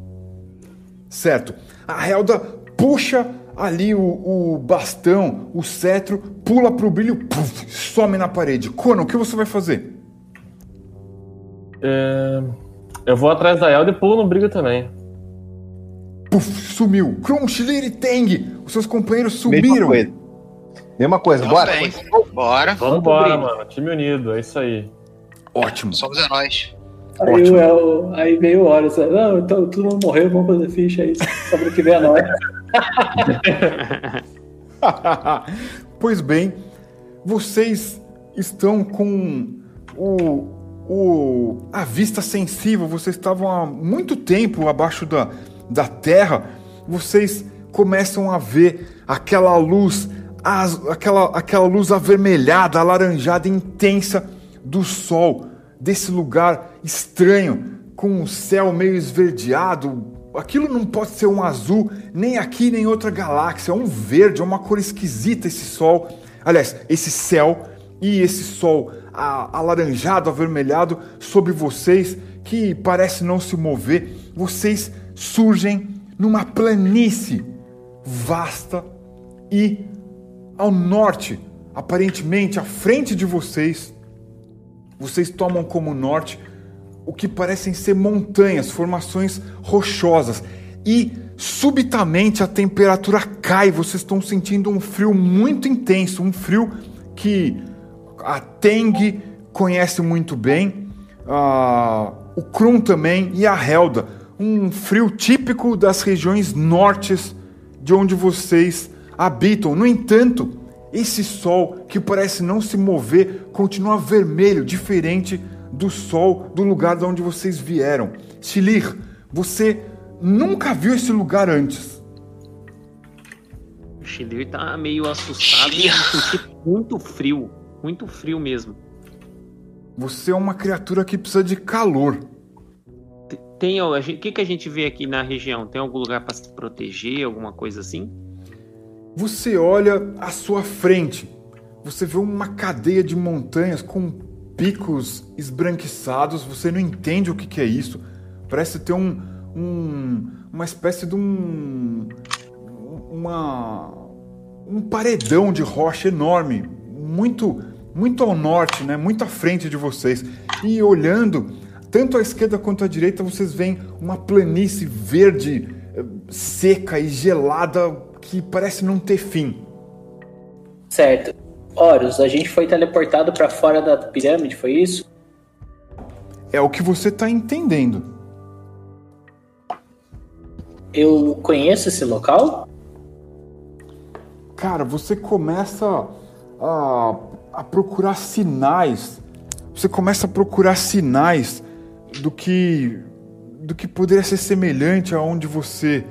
Certo. A Helda puxa ali o, o bastão, o cetro, pula pro brilho, puf, some na parede. Conan, o que você vai fazer? É, Eu vou atrás da Elda e pulo no brigo também. Puf, sumiu. Krum, Shilir e Teng, os seus companheiros Mesma sumiram. coisa. Mesma coisa, bora. Bora. Vamos embora, mano. Time unido, é isso aí. Ótimo. Somos heróis. Aí, Ótimo. o El- aí veio o Horus. Não, então todo mundo morreu, vamos fazer ficha aí. Sobre o que vem a nós. pois bem, vocês estão com o, o, a vista sensível, vocês estavam há muito tempo abaixo da, da terra, vocês começam a ver aquela luz, aquela, aquela luz avermelhada, alaranjada, intensa do sol, desse lugar estranho, com o céu meio esverdeado. Aquilo não pode ser um azul, nem aqui, nem em outra galáxia. É um verde, é uma cor esquisita esse sol. Aliás, esse céu e esse sol alaranjado, avermelhado sobre vocês, que parece não se mover. Vocês surgem numa planície vasta e ao norte, aparentemente à frente de vocês, vocês tomam como norte o que parecem ser montanhas, formações rochosas. E subitamente a temperatura cai, vocês estão sentindo um frio muito intenso, um frio que a Teng conhece muito bem, o Krum também e a Helda. Um frio típico das regiões nortes de onde vocês habitam. No entanto, esse sol que parece não se mover continua vermelho, diferente do sol do lugar de onde vocês vieram. Shilir, você nunca viu esse lugar antes. O Shilir tá meio assustado e senti muito frio. Muito frio mesmo. Você é uma criatura que precisa de calor. Tem, ó, a gente- o que, que a gente vê aqui na região? Tem algum lugar pra se proteger, alguma coisa assim? Você olha à sua frente. você vê uma cadeia de montanhas com picos esbranquiçados, você não entende o que, que é isso. Parece ter um, um, uma espécie de um. Uma, um paredão de rocha enorme, muito, muito ao norte, né? muito à frente de vocês. E olhando, tanto à esquerda quanto à direita, vocês veem uma planície verde, eh, seca e gelada que parece não ter fim. Certo. Horus, a gente foi teleportado pra fora da pirâmide, foi isso? É o que você tá entendendo. Eu conheço esse local? Cara, você começa a, a procurar sinais. Você começa a procurar sinais do que do que poderia ser semelhante a onde você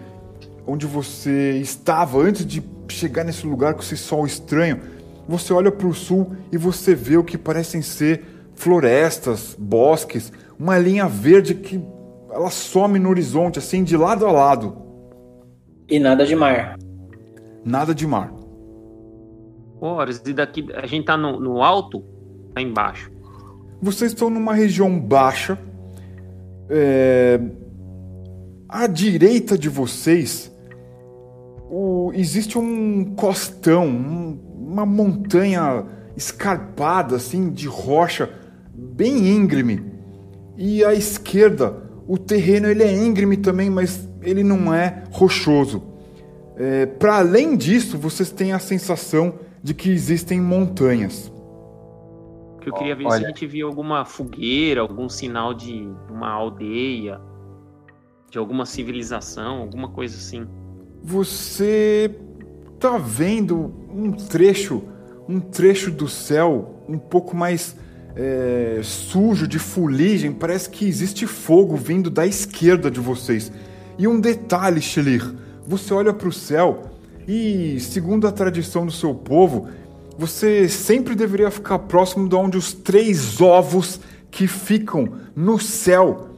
onde você estava antes de chegar nesse lugar com esse sol estranho. Você olha para o sul e você vê o que parecem ser florestas, bosques, uma linha verde que ela some no horizonte assim de lado a lado. E nada de mar. Nada de mar. Horas, e daqui a gente tá no, no alto, tá embaixo. Vocês estão numa região baixa. É... À direita de vocês o... existe um costão, um... uma montanha escarpada assim de rocha, bem íngreme. E à esquerda, o terreno ele é íngreme também, mas ele não é rochoso. É... Para além disso, vocês têm a sensação de que existem montanhas. Que eu queria ver se Olha. a gente via alguma fogueira, algum sinal de uma aldeia, de alguma civilização, alguma coisa assim. Você tá vendo um trecho, um trecho do céu um pouco mais é, sujo de fuligem. Parece que existe fogo vindo da esquerda de vocês. E um detalhe, Shelir, você olha para o céu e, segundo a tradição do seu povo, você sempre deveria ficar próximo de onde os três ovos que ficam no céu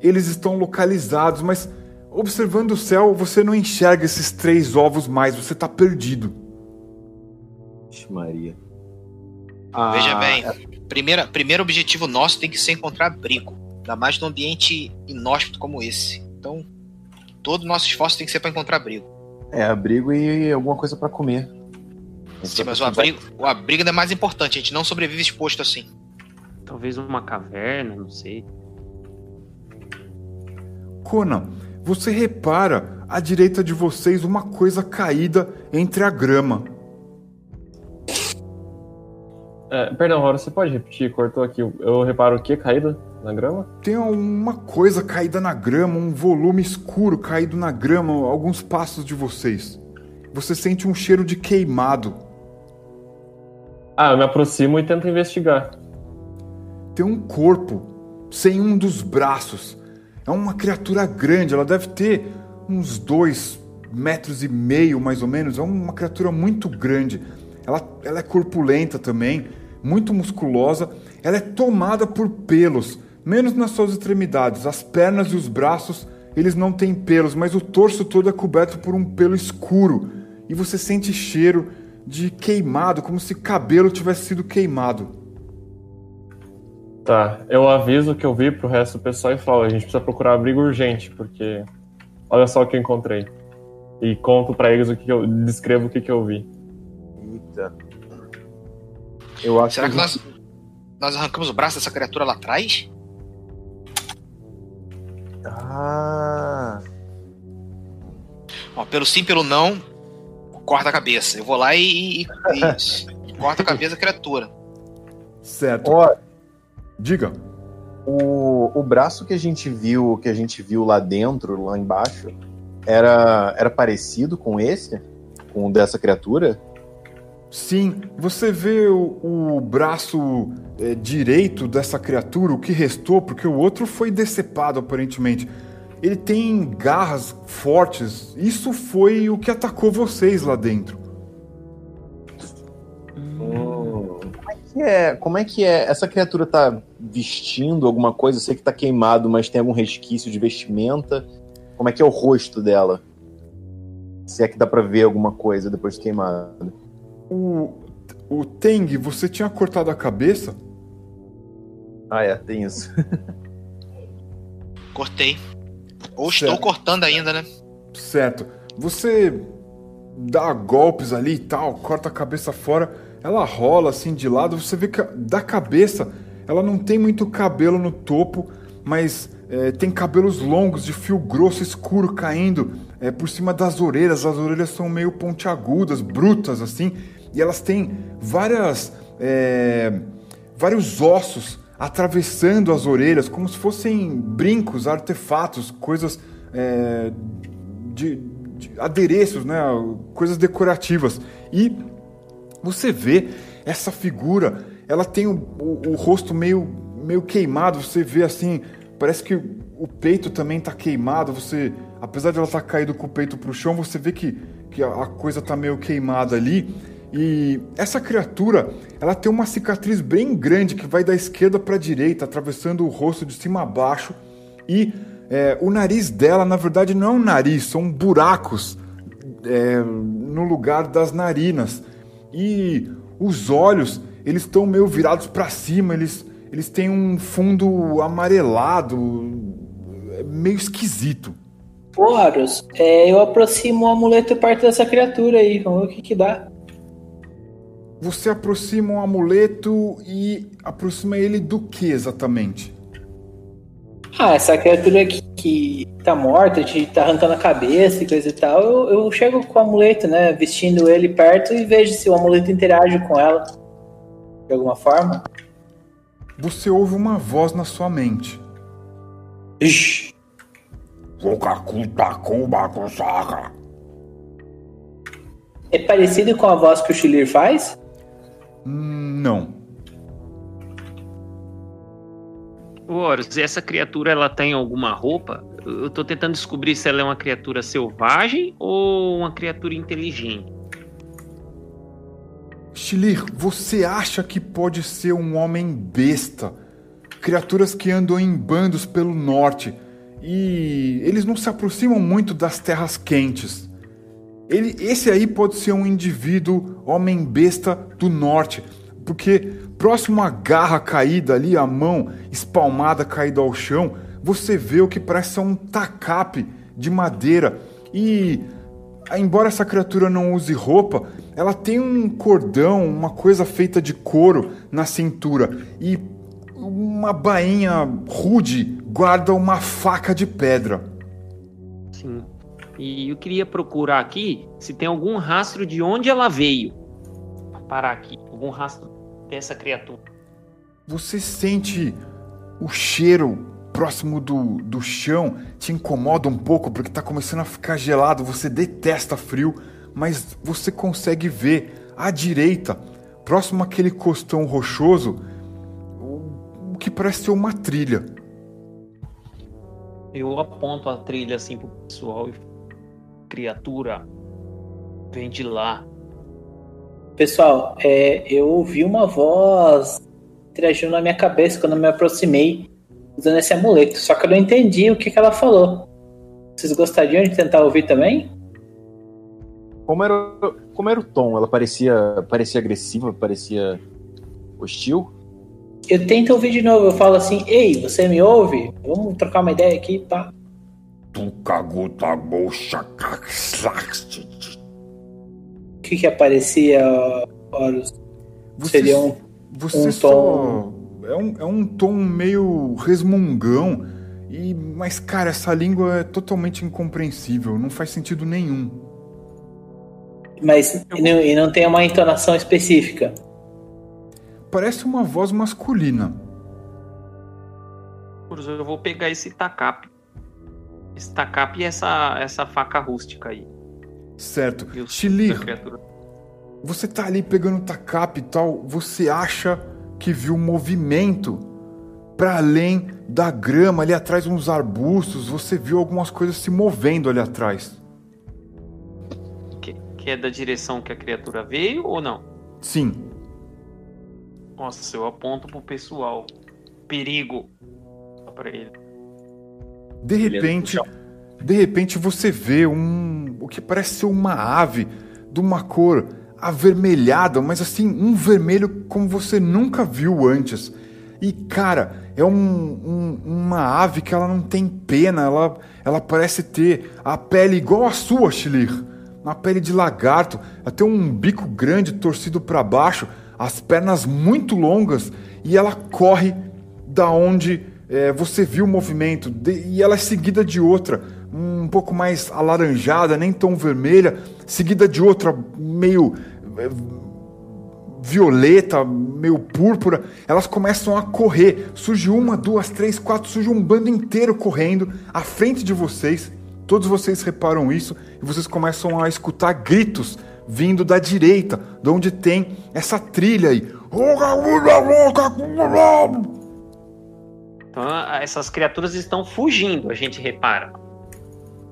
eles estão localizados, mas observando o céu, você não enxerga esses três ovos mais, você tá perdido. Vixe, Maria. Veja Ah, bem, primeira, primeiro objetivo nosso tem que ser encontrar abrigo. Ainda mais num ambiente inóspito como esse. Então, todo o nosso esforço tem que ser para encontrar abrigo. É, abrigo e alguma coisa pra comer. Sim, mas o abrigo, o abrigo ainda é mais importante. A gente não sobrevive exposto assim. Talvez uma caverna, não sei. Conan, você repara à direita de vocês uma coisa caída entre a grama. É, perdão, Rora, você pode repetir? Cortou aqui. Eu reparo o que caído na grama? Tem uma coisa caída na grama, um volume escuro caído na grama, alguns passos de vocês. Você sente um cheiro de queimado. Ah, eu me aproximo e tento investigar. Tem um corpo sem um dos braços. É uma criatura grande, ela deve ter uns dois metros e meio, mais ou menos. É uma criatura muito grande. Ela, ela é corpulenta também, muito musculosa. Ela é tomada por pelos, menos nas suas extremidades. As pernas e os braços, eles não têm pelos, mas o torso todo é coberto por um pelo escuro. E você sente cheiro de queimado, como se cabelo tivesse sido queimado. Tá, eu aviso o que eu vi pro resto do pessoal e falo, a gente precisa procurar abrigo urgente, porque olha só o que eu encontrei. E conto pra eles o que eu descrevo o que, que eu vi. Eita. Eu acho Será que nós, nós arrancamos o braço dessa criatura lá atrás? Ah. Ó, pelo sim, pelo não, corta a cabeça. Eu vou lá e, e, e corta a cabeça da criatura. Certo. Ó, Diga. o, o braço que a gente viu, que a gente viu lá dentro, lá embaixo, era, era parecido com esse? Com o dessa criatura? Sim, você vê o, o braço é, direito dessa criatura, o que restou, porque o outro foi decepado aparentemente. Ele tem garras fortes. Isso foi o que atacou vocês lá dentro. Que é? Como é que é? Essa criatura tá vestindo alguma coisa? Eu sei que tá queimado, mas tem algum resquício de vestimenta? Como é que é o rosto dela? Se é que dá pra ver alguma coisa depois de queimado. O, O Teng, você tinha cortado a cabeça? Ah, é, tem isso. Cortei. Ou estou Certo. cortando ainda, né? Certo. Você dá golpes ali e tal, corta a cabeça fora, ela rola assim de lado, você vê que da cabeça ela não tem muito cabelo no topo, mas é, tem cabelos longos de fio grosso escuro caindo é, por cima das orelhas. As orelhas são meio pontiagudas, brutas assim, e elas têm várias é, vários ossos atravessando as orelhas, como se fossem brincos, artefatos, coisas é, de, de adereços, né? Coisas decorativas. E você vê essa figura, ela tem o, o- o rosto meio, meio queimado, você vê assim, parece que o peito também tá queimado, você, apesar de ela estar caído com o peito pro chão, você vê que, que a, a coisa tá meio queimada ali. E essa criatura, ela tem uma cicatriz bem grande que vai da esquerda para a direita, atravessando o rosto de cima a baixo. E é, o nariz dela, na verdade, não é um nariz, são buracos é, no lugar das narinas. E os olhos, eles estão meio virados para cima, eles, eles têm um fundo amarelado, é meio esquisito. Ô, Horus, é, eu aproximo o amuleto perto dessa criatura aí, vamos ver o que que dá. Você aproxima um amuleto e aproxima ele do que exatamente? Ah, essa criatura aqui que tá morta, te tá arrancando a cabeça e coisa e tal, eu, eu chego com o amuleto, né? Vestindo ele perto e vejo se o amuleto interage com ela. De alguma forma. Você ouve uma voz na sua mente. Ixi, é parecido com a voz que o Chilir faz? Hum, Não. Horus, essa criatura ela tem alguma roupa? Eu tô tentando descobrir se ela é uma criatura selvagem ou uma criatura inteligente. Chilir, você acha que pode ser um homem besta? Criaturas que andam em bandos pelo norte e eles não se aproximam muito das terras quentes. Ele, esse aí pode ser um indivíduo homem besta do norte, porque próximo à garra caída ali, a mão espalmada caída ao chão, você vê o que parece um tacape de madeira e embora essa criatura não use roupa, ela tem um cordão, uma coisa feita de couro na cintura e uma bainha rude guarda uma faca de pedra. Sim. E eu queria procurar aqui se tem algum rastro de onde ela veio. Pra parar aqui. Algum rastro dessa criatura. Você sente o cheiro próximo do, do chão, te incomoda um pouco porque tá começando a ficar gelado, você detesta frio, mas você consegue ver à direita, próximo àquele costão rochoso, o, o que parece ser uma trilha. Eu aponto a trilha assim pro pessoal e criatura vem de lá. Pessoal, é, eu ouvi uma voz interagindo na minha cabeça quando eu me aproximei usando esse amuleto. Só que eu não entendi o que, que ela falou. Vocês gostariam de tentar ouvir também? Como era, o- como era o tom? Ela parecia, parecia agressiva, parecia hostil? Eu tento ouvir de novo. Eu falo assim: Ei, você me ouve? Vamos trocar uma ideia aqui, pá. O que, que aparecia, Horus? Você, Seria um. você um só tom- é um, é um tom meio resmungão e mas cara, essa língua é totalmente incompreensível, não faz sentido nenhum. Mas e não, e não tem uma entonação específica. Parece uma voz masculina. Eu vou pegar esse tacape. Esse tacape e essa, essa faca rústica aí. Certo. Criatura. você tá ali pegando o tacape e tal, você acha que viu movimento para além da grama ali atrás uns arbustos, você viu algumas coisas se movendo ali atrás. Que, que é da direção que a criatura veio ou não? Sim. Nossa, eu aponto pro pessoal. Perigo. Pra ele. De repente. De repente você vê um o que parece ser uma ave de uma cor avermelhada, mas assim, um vermelho como você nunca viu antes. E cara, é um, um- uma ave que ela não tem pena, ela, ela parece ter a pele igual a sua, Shilir. Uma pele de lagarto, tem um bico grande torcido para baixo, as pernas muito longas e ela corre da onde é, você viu o movimento de- e ela é seguida de outra, um pouco mais alaranjada, nem tão vermelha, seguida de outra meio é, violeta, meio púrpura, elas começam a correr. Surge uma, duas, três, quatro, surge um bando inteiro correndo à frente de vocês. Todos vocês reparam isso e vocês começam a escutar gritos vindo da direita, de onde tem essa trilha aí. Então, essas criaturas estão fugindo, a gente repara.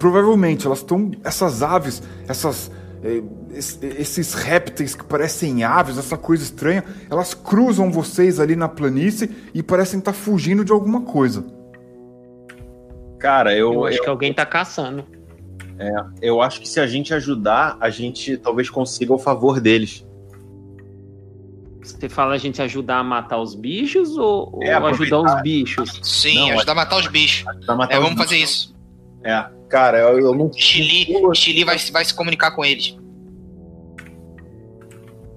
Provavelmente elas estão. Essas aves, essas. eh, es- esses répteis que parecem aves, essa coisa estranha, elas cruzam vocês ali na planície e parecem estar fugindo de alguma coisa. Cara, eu, Eu acho eu, que alguém tá caçando. eu acho que se a gente ajudar, a gente talvez consiga o favor deles. Você fala a gente ajudar a matar os bichos ou, ou É, ajudar aproveitar. os bichos? Sim, Não, ajudar a matar os bichos. Matar É, os vamos fazer bichos. isso. É, cara, eu, eu não. Chili, Chili vai, vai se comunicar com eles.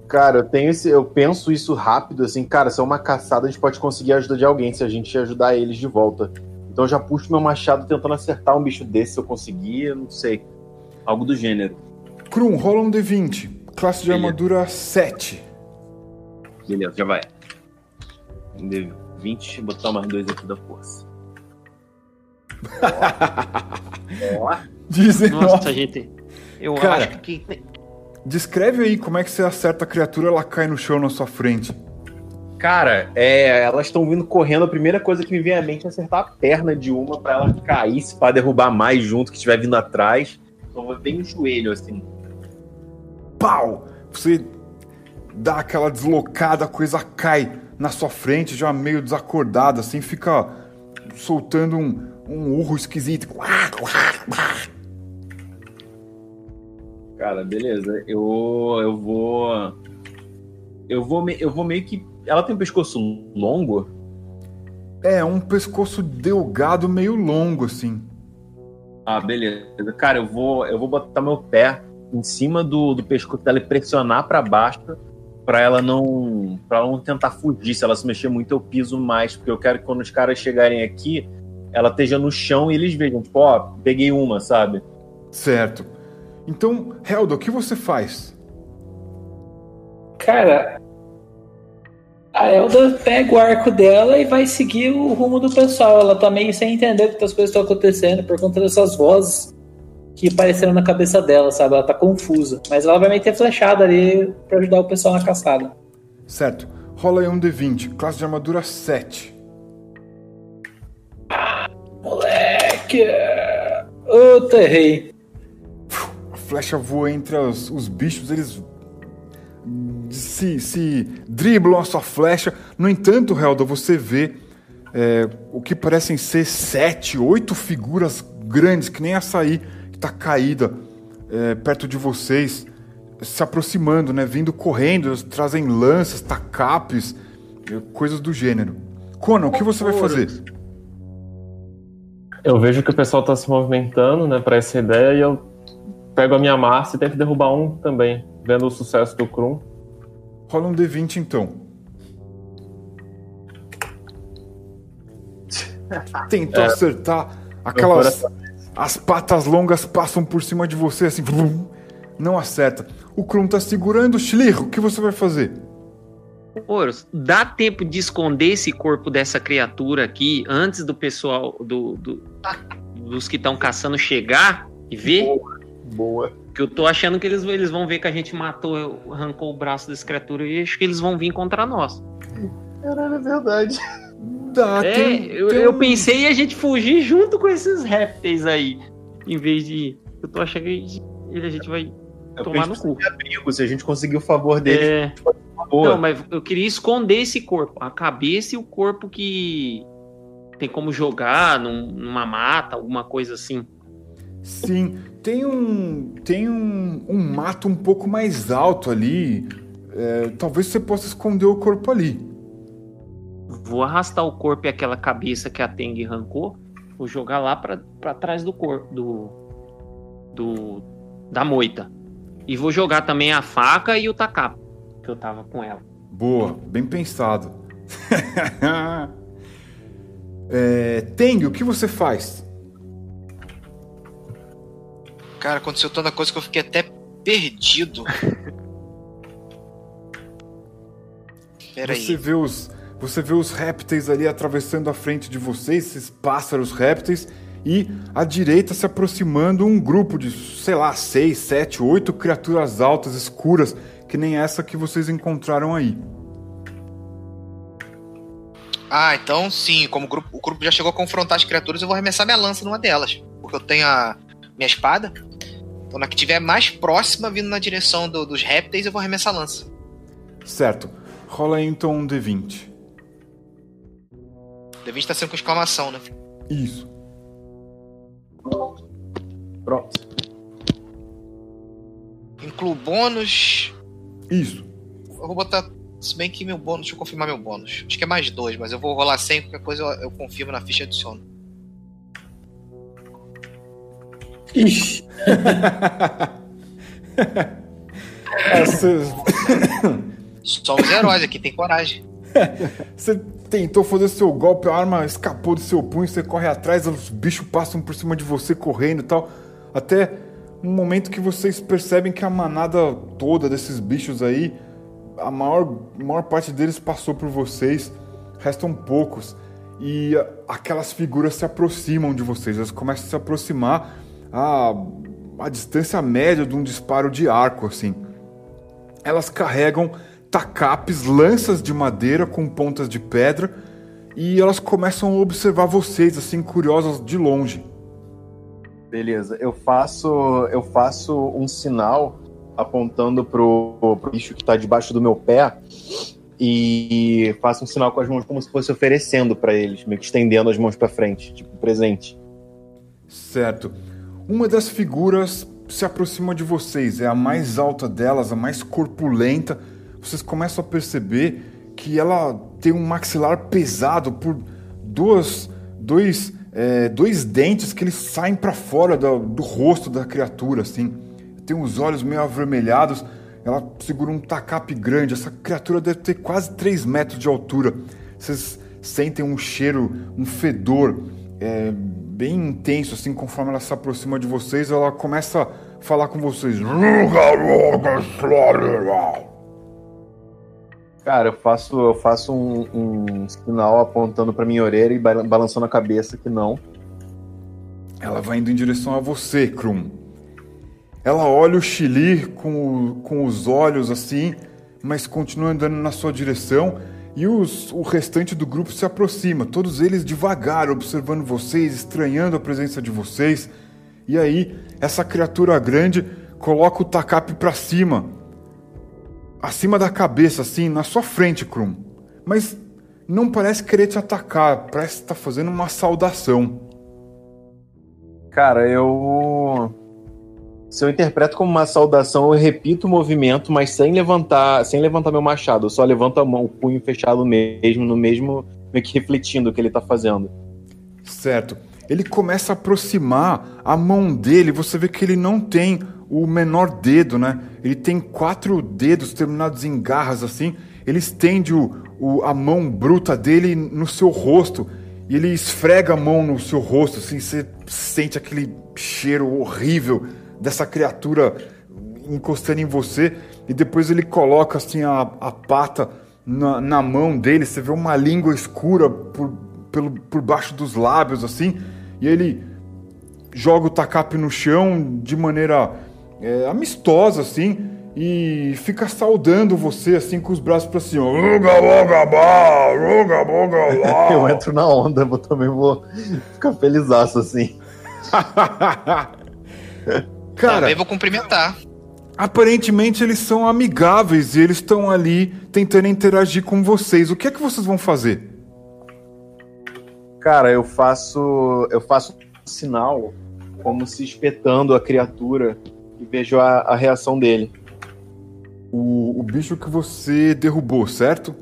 Cara, eu tenho esse, eu penso isso rápido, assim, cara, se é uma caçada, a gente pode conseguir a ajuda de alguém se a gente ajudar eles de volta. Então eu já puxo meu machado tentando acertar um bicho desse se eu conseguir, eu não sei. Algo do gênero. Krum, rola um D20. Classe de Beleza. armadura 7. Beleza, já vai. Um D20, botar mais dois aqui da força. Ó. 19. Nossa, gente. Eu Cara. acho que. Descreve aí como é que você acerta a criatura, ela cai no chão na sua frente. Cara, é, elas estão vindo correndo. A primeira coisa que me vem à mente é acertar a perna de uma pra ela cair, se para derrubar mais junto que estiver vindo atrás. Então vai bem no joelho, assim. Pau! Você dá aquela deslocada, a coisa cai na sua frente, já meio desacordada, assim, fica soltando um, um urro esquisito. Cara, beleza. Eu, eu vou. Eu vou, me- eu vou meio que. Ela tem um pescoço longo? É, um pescoço delgado meio longo, assim. Ah, beleza. Cara, eu vou, eu vou botar meu pé em cima do, do pescoço dela e pressionar pra baixo pra ela não para ela não tentar fugir. Se ela se mexer muito, eu piso mais, porque eu quero que quando os caras chegarem aqui, ela esteja no chão e eles vejam, tipo, ó, peguei uma, sabe? Certo. Então, Helda, o que você faz? Cara, a Elda pega o arco dela e vai seguir o rumo do pessoal. Ela tá meio sem entender o que as coisas estão acontecendo por conta dessas vozes que apareceram na cabeça dela, sabe? Ela tá confusa. Mas ela vai meter flechada ali pra ajudar o pessoal na caçada. Certo. Rola aí um D20. Classe de armadura 7. Moleque! Eu errei. A flecha voa entre os, os bichos, eles se, se driblam a sua flecha. No entanto, Helda, você vê é, o que parecem ser sete, oito figuras grandes, que nem açaí, que está caída é, perto de vocês, se aproximando, né? Vindo correndo, eles trazem lanças, tacapes, é, coisas do gênero. Conan, o que você vai fazer? Eu vejo que o pessoal tá se movimentando, né, pra essa ideia e eu pego a minha massa e tento derrubar um também, vendo o sucesso do Krum. Rola um D20 então. Tentou acertar aquelas. As patas longas passam por cima de você assim. Não acerta. O Krum tá segurando. Schlir, o que você vai fazer? Oros, dá tempo de esconder esse corpo dessa criatura aqui antes do pessoal do, do- dos que estão caçando chegar e ver? Boa. Que eu tô achando que eles, eles vão ver que a gente matou, arrancou o braço dessa criatura e acho que eles vão vir contra nós. Caralho, é verdade. Tá, é, tem- eu, tem eu pensei em a gente fugir junto com esses répteis aí. Em vez de. Eu tô achando que a gente, a gente vai Eu tomar no cu. abrigo, se a gente conseguir o favor dele, É, boa. não, mas eu queria esconder esse corpo. A cabeça e o corpo que tem como jogar num- numa mata, alguma coisa assim. Sim, tem um tem um, um mato um pouco mais alto ali. É, talvez você possa esconder o corpo ali. Vou arrastar o corpo e aquela cabeça que a Teng arrancou. Vou jogar lá pra, pra trás do corpo do, do da moita. E vou jogar também a faca e o tacapo que eu tava com ela. Boa, bem pensado. é, Teng, o que você faz? Cara, aconteceu tanta coisa que eu fiquei até perdido. Você vê os você vê os répteis ali atravessando a frente de vocês, esses pássaros répteis, e à direita se aproximando um grupo de, sei lá, seis, sete, oito criaturas altas, escuras, que nem essa que vocês encontraram aí. Ah, então sim, como o grupo, o grupo já chegou a confrontar as criaturas, eu vou arremessar minha lança numa delas. Porque eu tenho a minha espada. Então na que tiver mais próxima, vindo na direção do- dos répteis, eu vou arremessar a lança. Certo. Rola aí então um D20. O D20 tá sendo com exclamação, né? Isso. Pronto. Incluo bônus. Isso. Eu vou botar. Se bem que meu bônus, deixa eu confirmar meu bônus. Acho que é mais dois, mas eu vou rolar 100, qualquer coisa eu, eu confirmo na ficha e adiciono. Ixi. É, Só os heróis aqui, tem coragem. você tentou fazer seu golpe, a arma escapou do seu punho, você corre atrás, os bichos passam por cima de você correndo e tal. Até um momento que vocês percebem que a manada toda desses bichos aí, a maior, maior parte deles passou por vocês, restam poucos. E aquelas figuras se aproximam de vocês, elas começam a se aproximar a, a distância média de um disparo de arco, assim. Elas carregam tacapes, lanças de madeira com pontas de pedra e elas começam a observar vocês, assim, curiosas de longe. Beleza, eu faço eu faço um sinal apontando pro, pro bicho que tá debaixo do meu pé e faço um sinal com as mãos como se fosse oferecendo pra eles, meio que estendendo as mãos pra frente, tipo presente. Certo. Uma das figuras se aproxima de vocês, é a mais alta delas, a mais corpulenta. Vocês começam a perceber que ela tem um maxilar pesado por duas, dois, é, dois dentes que eles saem para fora do, do rosto da criatura, assim. Tem os olhos meio avermelhados. Ela segura um tacape grande. Essa criatura deve ter quase 3 metros de altura. Vocês sentem um cheiro, um fedor é, bem intenso, assim, conforme ela se aproxima de vocês, ela começa a falar com vocês. Cara, eu faço eu faço um, um sinal apontando pra minha orelha e ba- balançando a cabeça que não. Ela vai indo em direção a você, Krum. Ela olha o Chili com, com os olhos assim, mas continua andando na sua direção. E os- o restante do grupo se aproxima, todos eles devagar, observando vocês, estranhando a presença de vocês. E aí, essa criatura grande coloca o tacape pra cima, acima da cabeça, assim, na sua frente, Krum. Mas não parece querer te atacar, parece estar fazendo uma saudação. Cara, eu. Se eu interpreto como uma saudação, eu repito o movimento, mas sem levantar, sem levantar meu machado. Eu só levanto a mão, o punho fechado mesmo, no mesmo, meio que refletindo o que ele tá fazendo. Certo. Ele começa a aproximar a mão dele, você vê que ele não tem o menor dedo, né? Ele tem quatro dedos terminados em garras assim. Ele estende o, o- a mão bruta dele no seu rosto. E ele esfrega a mão no seu rosto, assim, você sente aquele cheiro horrível dessa criatura encostando em você. E depois ele coloca assim a, a pata na, na mão dele, você vê uma língua escura por, pelo, por baixo dos lábios assim, e ele joga o tacape no chão de maneira é, amistosa assim e fica saudando você assim com os braços pra cima. Uga, uga, ba, uga, uga. Eu entro na onda, eu também vou ficar felizaço assim. Cara, Também vou cumprimentar. aparentemente eles são amigáveis e eles estão ali tentando interagir com vocês. O que é que vocês vão fazer? Cara, eu faço. Eu faço um sinal como se espetando a criatura e vejo a, a reação dele. O, o bicho que você derrubou, certo?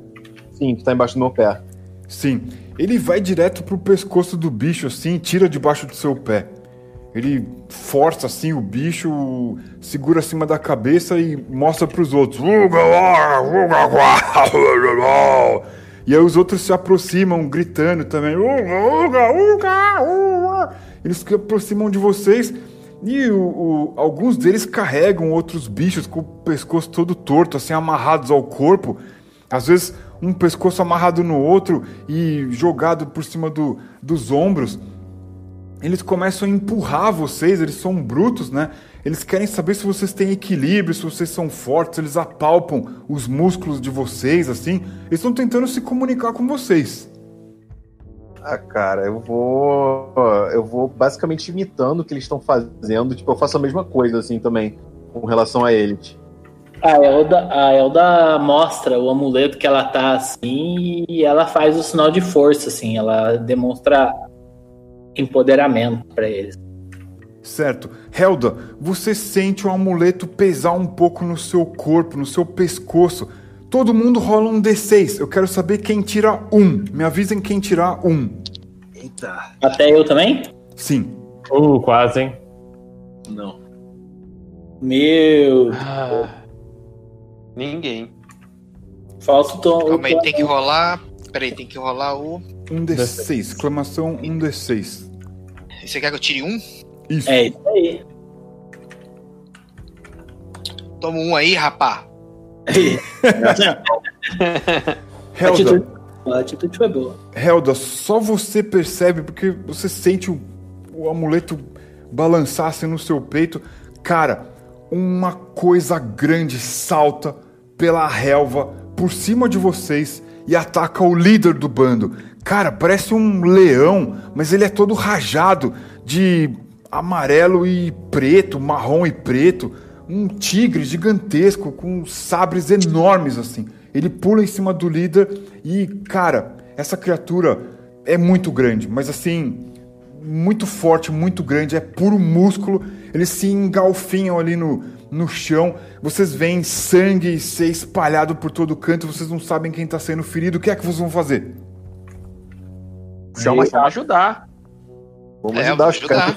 Sim, que tá embaixo do meu pé. Sim. Ele vai direto pro pescoço do bicho, assim, tira debaixo do seu pé. Ele força, assim, o bicho, segura acima da cabeça e mostra pros outros. E aí os outros se aproximam, gritando também. Uga, uga, uga. Eles se aproximam de vocês e o- o- alguns deles carregam outros bichos com o pescoço todo torto, assim, amarrados ao corpo. Às vezes um pescoço amarrado no outro e jogado por cima do- dos ombros. Eles começam a empurrar vocês, eles são brutos, né? Eles querem saber se vocês têm equilíbrio, se vocês são fortes, eles apalpam os músculos de vocês, assim. Eles estão tentando se comunicar com vocês. Ah, cara, eu vou. Eu vou basicamente imitando o que eles estão fazendo. Tipo, eu faço a mesma coisa, assim, também, com relação a Elite. A Elda, a Elda mostra o amuleto que ela tá assim e ela faz o sinal de força, assim, ela demonstra empoderamento pra eles. Certo. Helda, você sente o amuleto pesar um pouco no seu corpo, no seu pescoço. Todo mundo rola um D6. Eu quero saber quem tira um. Me avisem quem tirar um. Eita. Até eu também? Sim. Uh, quase, hein? Não. Meu, Ah, ninguém. falso tom. Calma aí, tem que rolar. Peraí, tem que rolar o. Um D6. Exclamação um D6. E Você quer que eu tire um? Isso. É isso aí. Toma um aí, rapá. A Helda, atitude, a atitude foi boa. Helda, só você percebe porque você sente o, o amuleto balançar assim no seu peito. Cara, uma coisa grande salta pela relva por cima de vocês e ataca o líder do bando. Cara, parece um leão, mas ele é todo rajado de amarelo e preto, marrom e preto. Um tigre gigantesco com sabres enormes assim. Ele pula em cima do líder e, cara, essa criatura é muito grande, mas assim, muito forte, muito grande, é puro músculo. Eles se engalfinham ali no, no chão. Vocês veem sangue ser espalhado por todo canto. Vocês não sabem quem tá sendo ferido. O que é que vocês vão fazer? Chama Vamos ajudar. Vamos É, ajudar os caras.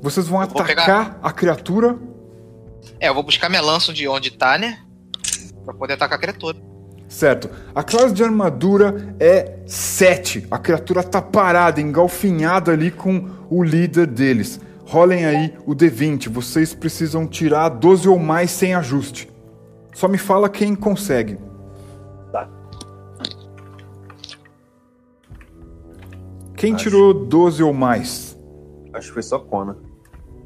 Vocês vão Eu atacar a criatura. É, eu vou buscar minha lança de onde tá, né? Pra poder atacar a criatura. Certo. A classe de armadura é 7. A criatura tá parada, engalfinhada ali com o líder deles. Rolem aí o D20. Vocês precisam tirar 12 ou mais sem ajuste. Só me fala quem consegue. Quem Acho. tirou 12 ou mais? Acho que foi só Kona.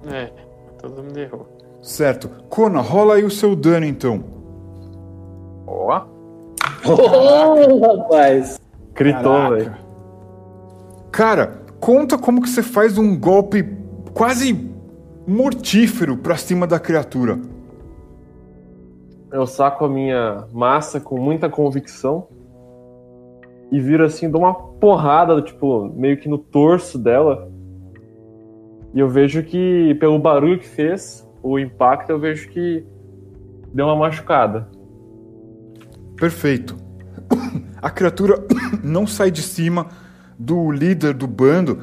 É, todo mundo errou. Certo. Kona, rola aí o seu dano então. Ó, Ô, rapaz. Gritou, velho. Cara, conta como que você faz um golpe quase mortífero pra cima da criatura. Eu saco a minha massa com muita convicção e viro assim, dou uma porrada, tipo, meio que no torso dela. E eu vejo que, pelo barulho que fez, o impacto, eu vejo que deu uma machucada. Perfeito. A criatura não sai de cima do líder do bando.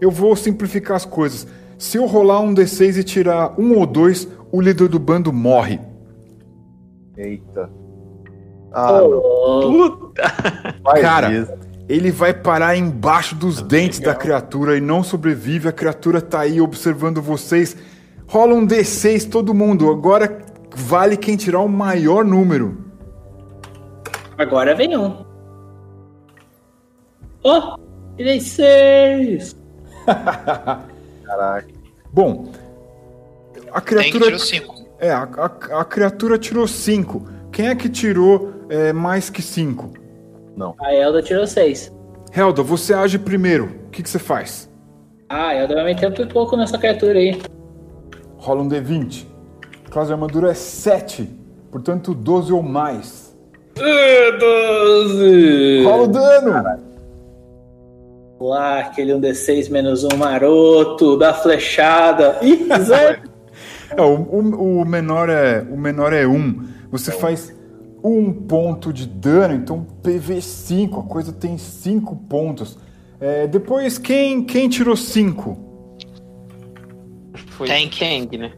Eu vou simplificar as coisas. Se eu rolar um D6 e tirar um ou dois, o líder do bando morre. eita. Ah, não. Ô, Faz Cara, isso. Ele vai parar embaixo dos dentes da criatura e não sobrevive. A criatura tá aí observando vocês. Rola um D6 todo mundo. Agora vale quem tirar o maior número. Agora vem um. Ó, tirei seis. Caraca. Bom, a Tem que criatura tirar cinco. É, a, a- a criatura tirou 5. Quem é que tirou é, mais que 5? A Elda tirou seis. Helda, você age primeiro. O que, que você faz? Ah, a Elda vai meter um pouco nessa criatura aí. Rola um D20. Classe de armadura é 7. Portanto, 12 ou mais. Doze. Rola o dano! Lá, aquele 1d6 menos 1 maroto, da flechada. Ih, Zé! É, o, o- o menor é o menor é 1. Você faz um ponto de dano, então PV5, a coisa tem 5 pontos. É, depois, quem, quem tirou 5? Foi Tank. Tank, né?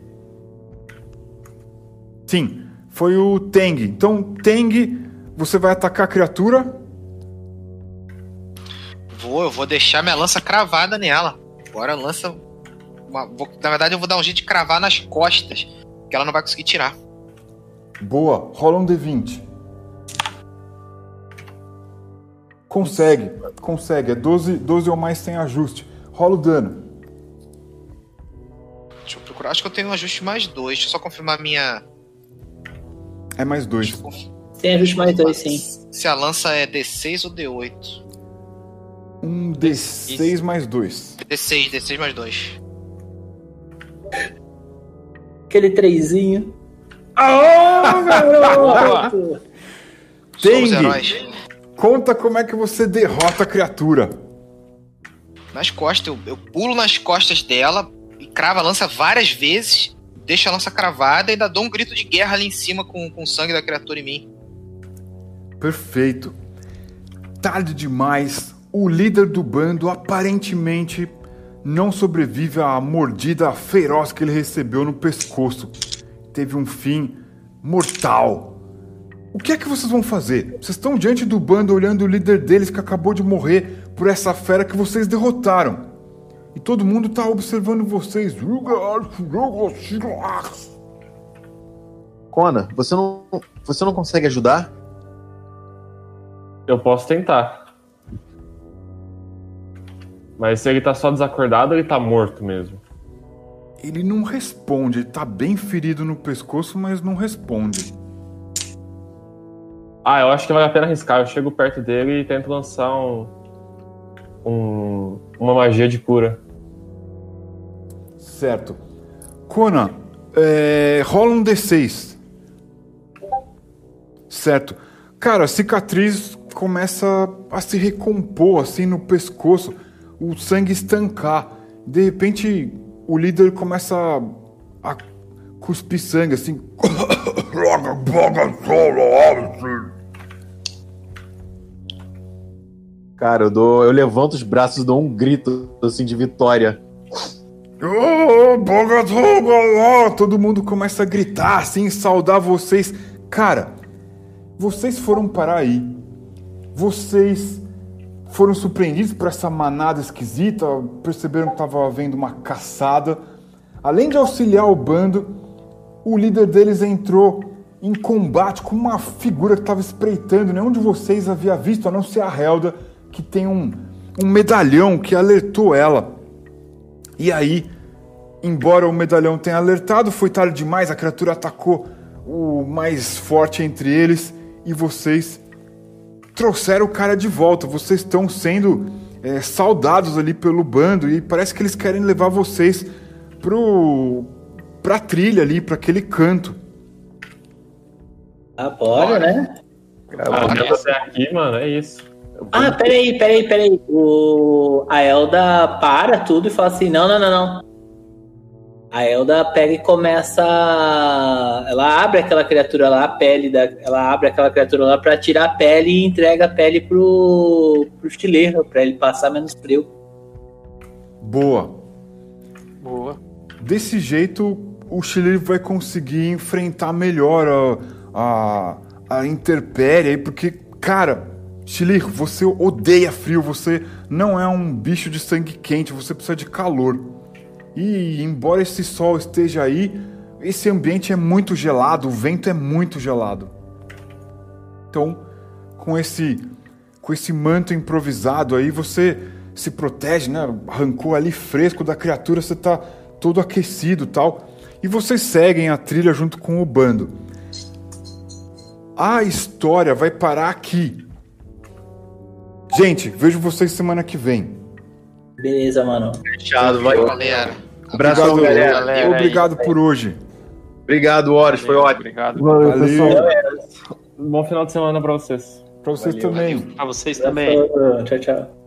Sim, foi o Teng. Então, Teng, você vai atacar a criatura. Vou, eu vou deixar minha lança cravada nela. Agora lança. uma- vou- na verdade, eu vou dar um jeito de cravar nas costas. Que ela não vai conseguir tirar. Boa, rola um D20. Consegue, consegue. É 12, 12 ou mais sem ajuste. Rola o dano. Deixa eu procurar. Acho que eu tenho um ajuste mais dois. Deixa eu só confirmar minha. É mais Deixa 2. eu conf- Tem ajuste mais dois, sim. Se a lança é D6 ou D8. Um D6 mais 2. D6, D6 mais 2. Aquele trezinho. Aô, garoto! Heróis. Conta como é que você derrota a criatura. Nas costas, eu, eu pulo nas costas dela e cravo a lança várias vezes. Deixo a lança cravada e ainda dou um grito de guerra ali em cima com, com o sangue da criatura em mim. Perfeito. Tarde demais, o líder do bando aparentemente não sobrevive à mordida feroz que ele recebeu no pescoço. Teve um fim mortal. O que é que vocês vão fazer? Vocês estão diante do bando olhando o líder deles que acabou de morrer por essa fera que vocês derrotaram. E todo mundo tá observando vocês. Kona, você não, você não consegue ajudar? Eu posso tentar. Mas se ele tá só desacordado, ele tá morto mesmo. Ele não responde, ele tá bem ferido no pescoço, mas não responde. Ah, eu acho que vale a pena arriscar. Eu chego perto dele e tento lançar um. um uma magia de cura. Certo. Conan, é, rola um D6. Certo. Cara, a cicatriz começa a se recompor assim no pescoço, o sangue estancar. De repente, o líder começa a, a cuspir sangue assim. Cara, eu dou, eu levanto os braços e dou um grito assim de vitória. Oh. Todo mundo começa a gritar assim, saudar vocês. Cara, vocês foram parar aí. Vocês foram surpreendidos por essa manada esquisita, perceberam que estava havendo uma caçada. Além de auxiliar o bando, o líder deles entrou em combate com uma figura que estava espreitando. Nenhum de vocês havia visto, a não ser a Helda, que tem um, um medalhão que alertou ela. E aí, embora o medalhão tenha alertado, foi tarde demais, a criatura atacou o mais forte entre eles e vocês trouxeram o cara de volta. Vocês estão sendo é, saudados ali pelo bando e parece que eles querem levar vocês pro pra trilha ali, para aquele canto. Ah, bora, né? Ah, até aqui, mano, é isso. Ah, peraí, peraí, peraí. O... A Elda para tudo e fala assim: não, não, não, não. A Elda pega e começa. Ela abre aquela criatura lá, a pele da. Ela abre aquela criatura lá pra tirar a pele e entrega a pele pro, pro estileiro, pra ele passar menos frio. Boa. Boa. Desse jeito, o Chile vai conseguir enfrentar melhor a, a, a intempérie aí, porque, cara, Chile, você odeia frio, você não é um bicho de sangue quente, você precisa de calor. E embora esse sol esteja aí, esse ambiente é muito gelado, o vento é muito gelado. Então, com esse com esse manto improvisado aí, você se protege, né? Arrancou ali fresco da criatura, você tá todo aquecido, tal. E vocês seguem a trilha junto com o bando. A história vai parar aqui. Gente, vejo vocês semana que vem. Beleza, mano. Fechado, vai. Galera. Abração, Obrigado, galera. galera. Obrigado por hoje. Obrigado, Horus, foi ótimo. Obrigado. Valeu, Valeu. pessoal. Bom final de semana pra vocês. Pra vocês Valeu, também. Pra vocês também. Tchau, tchau.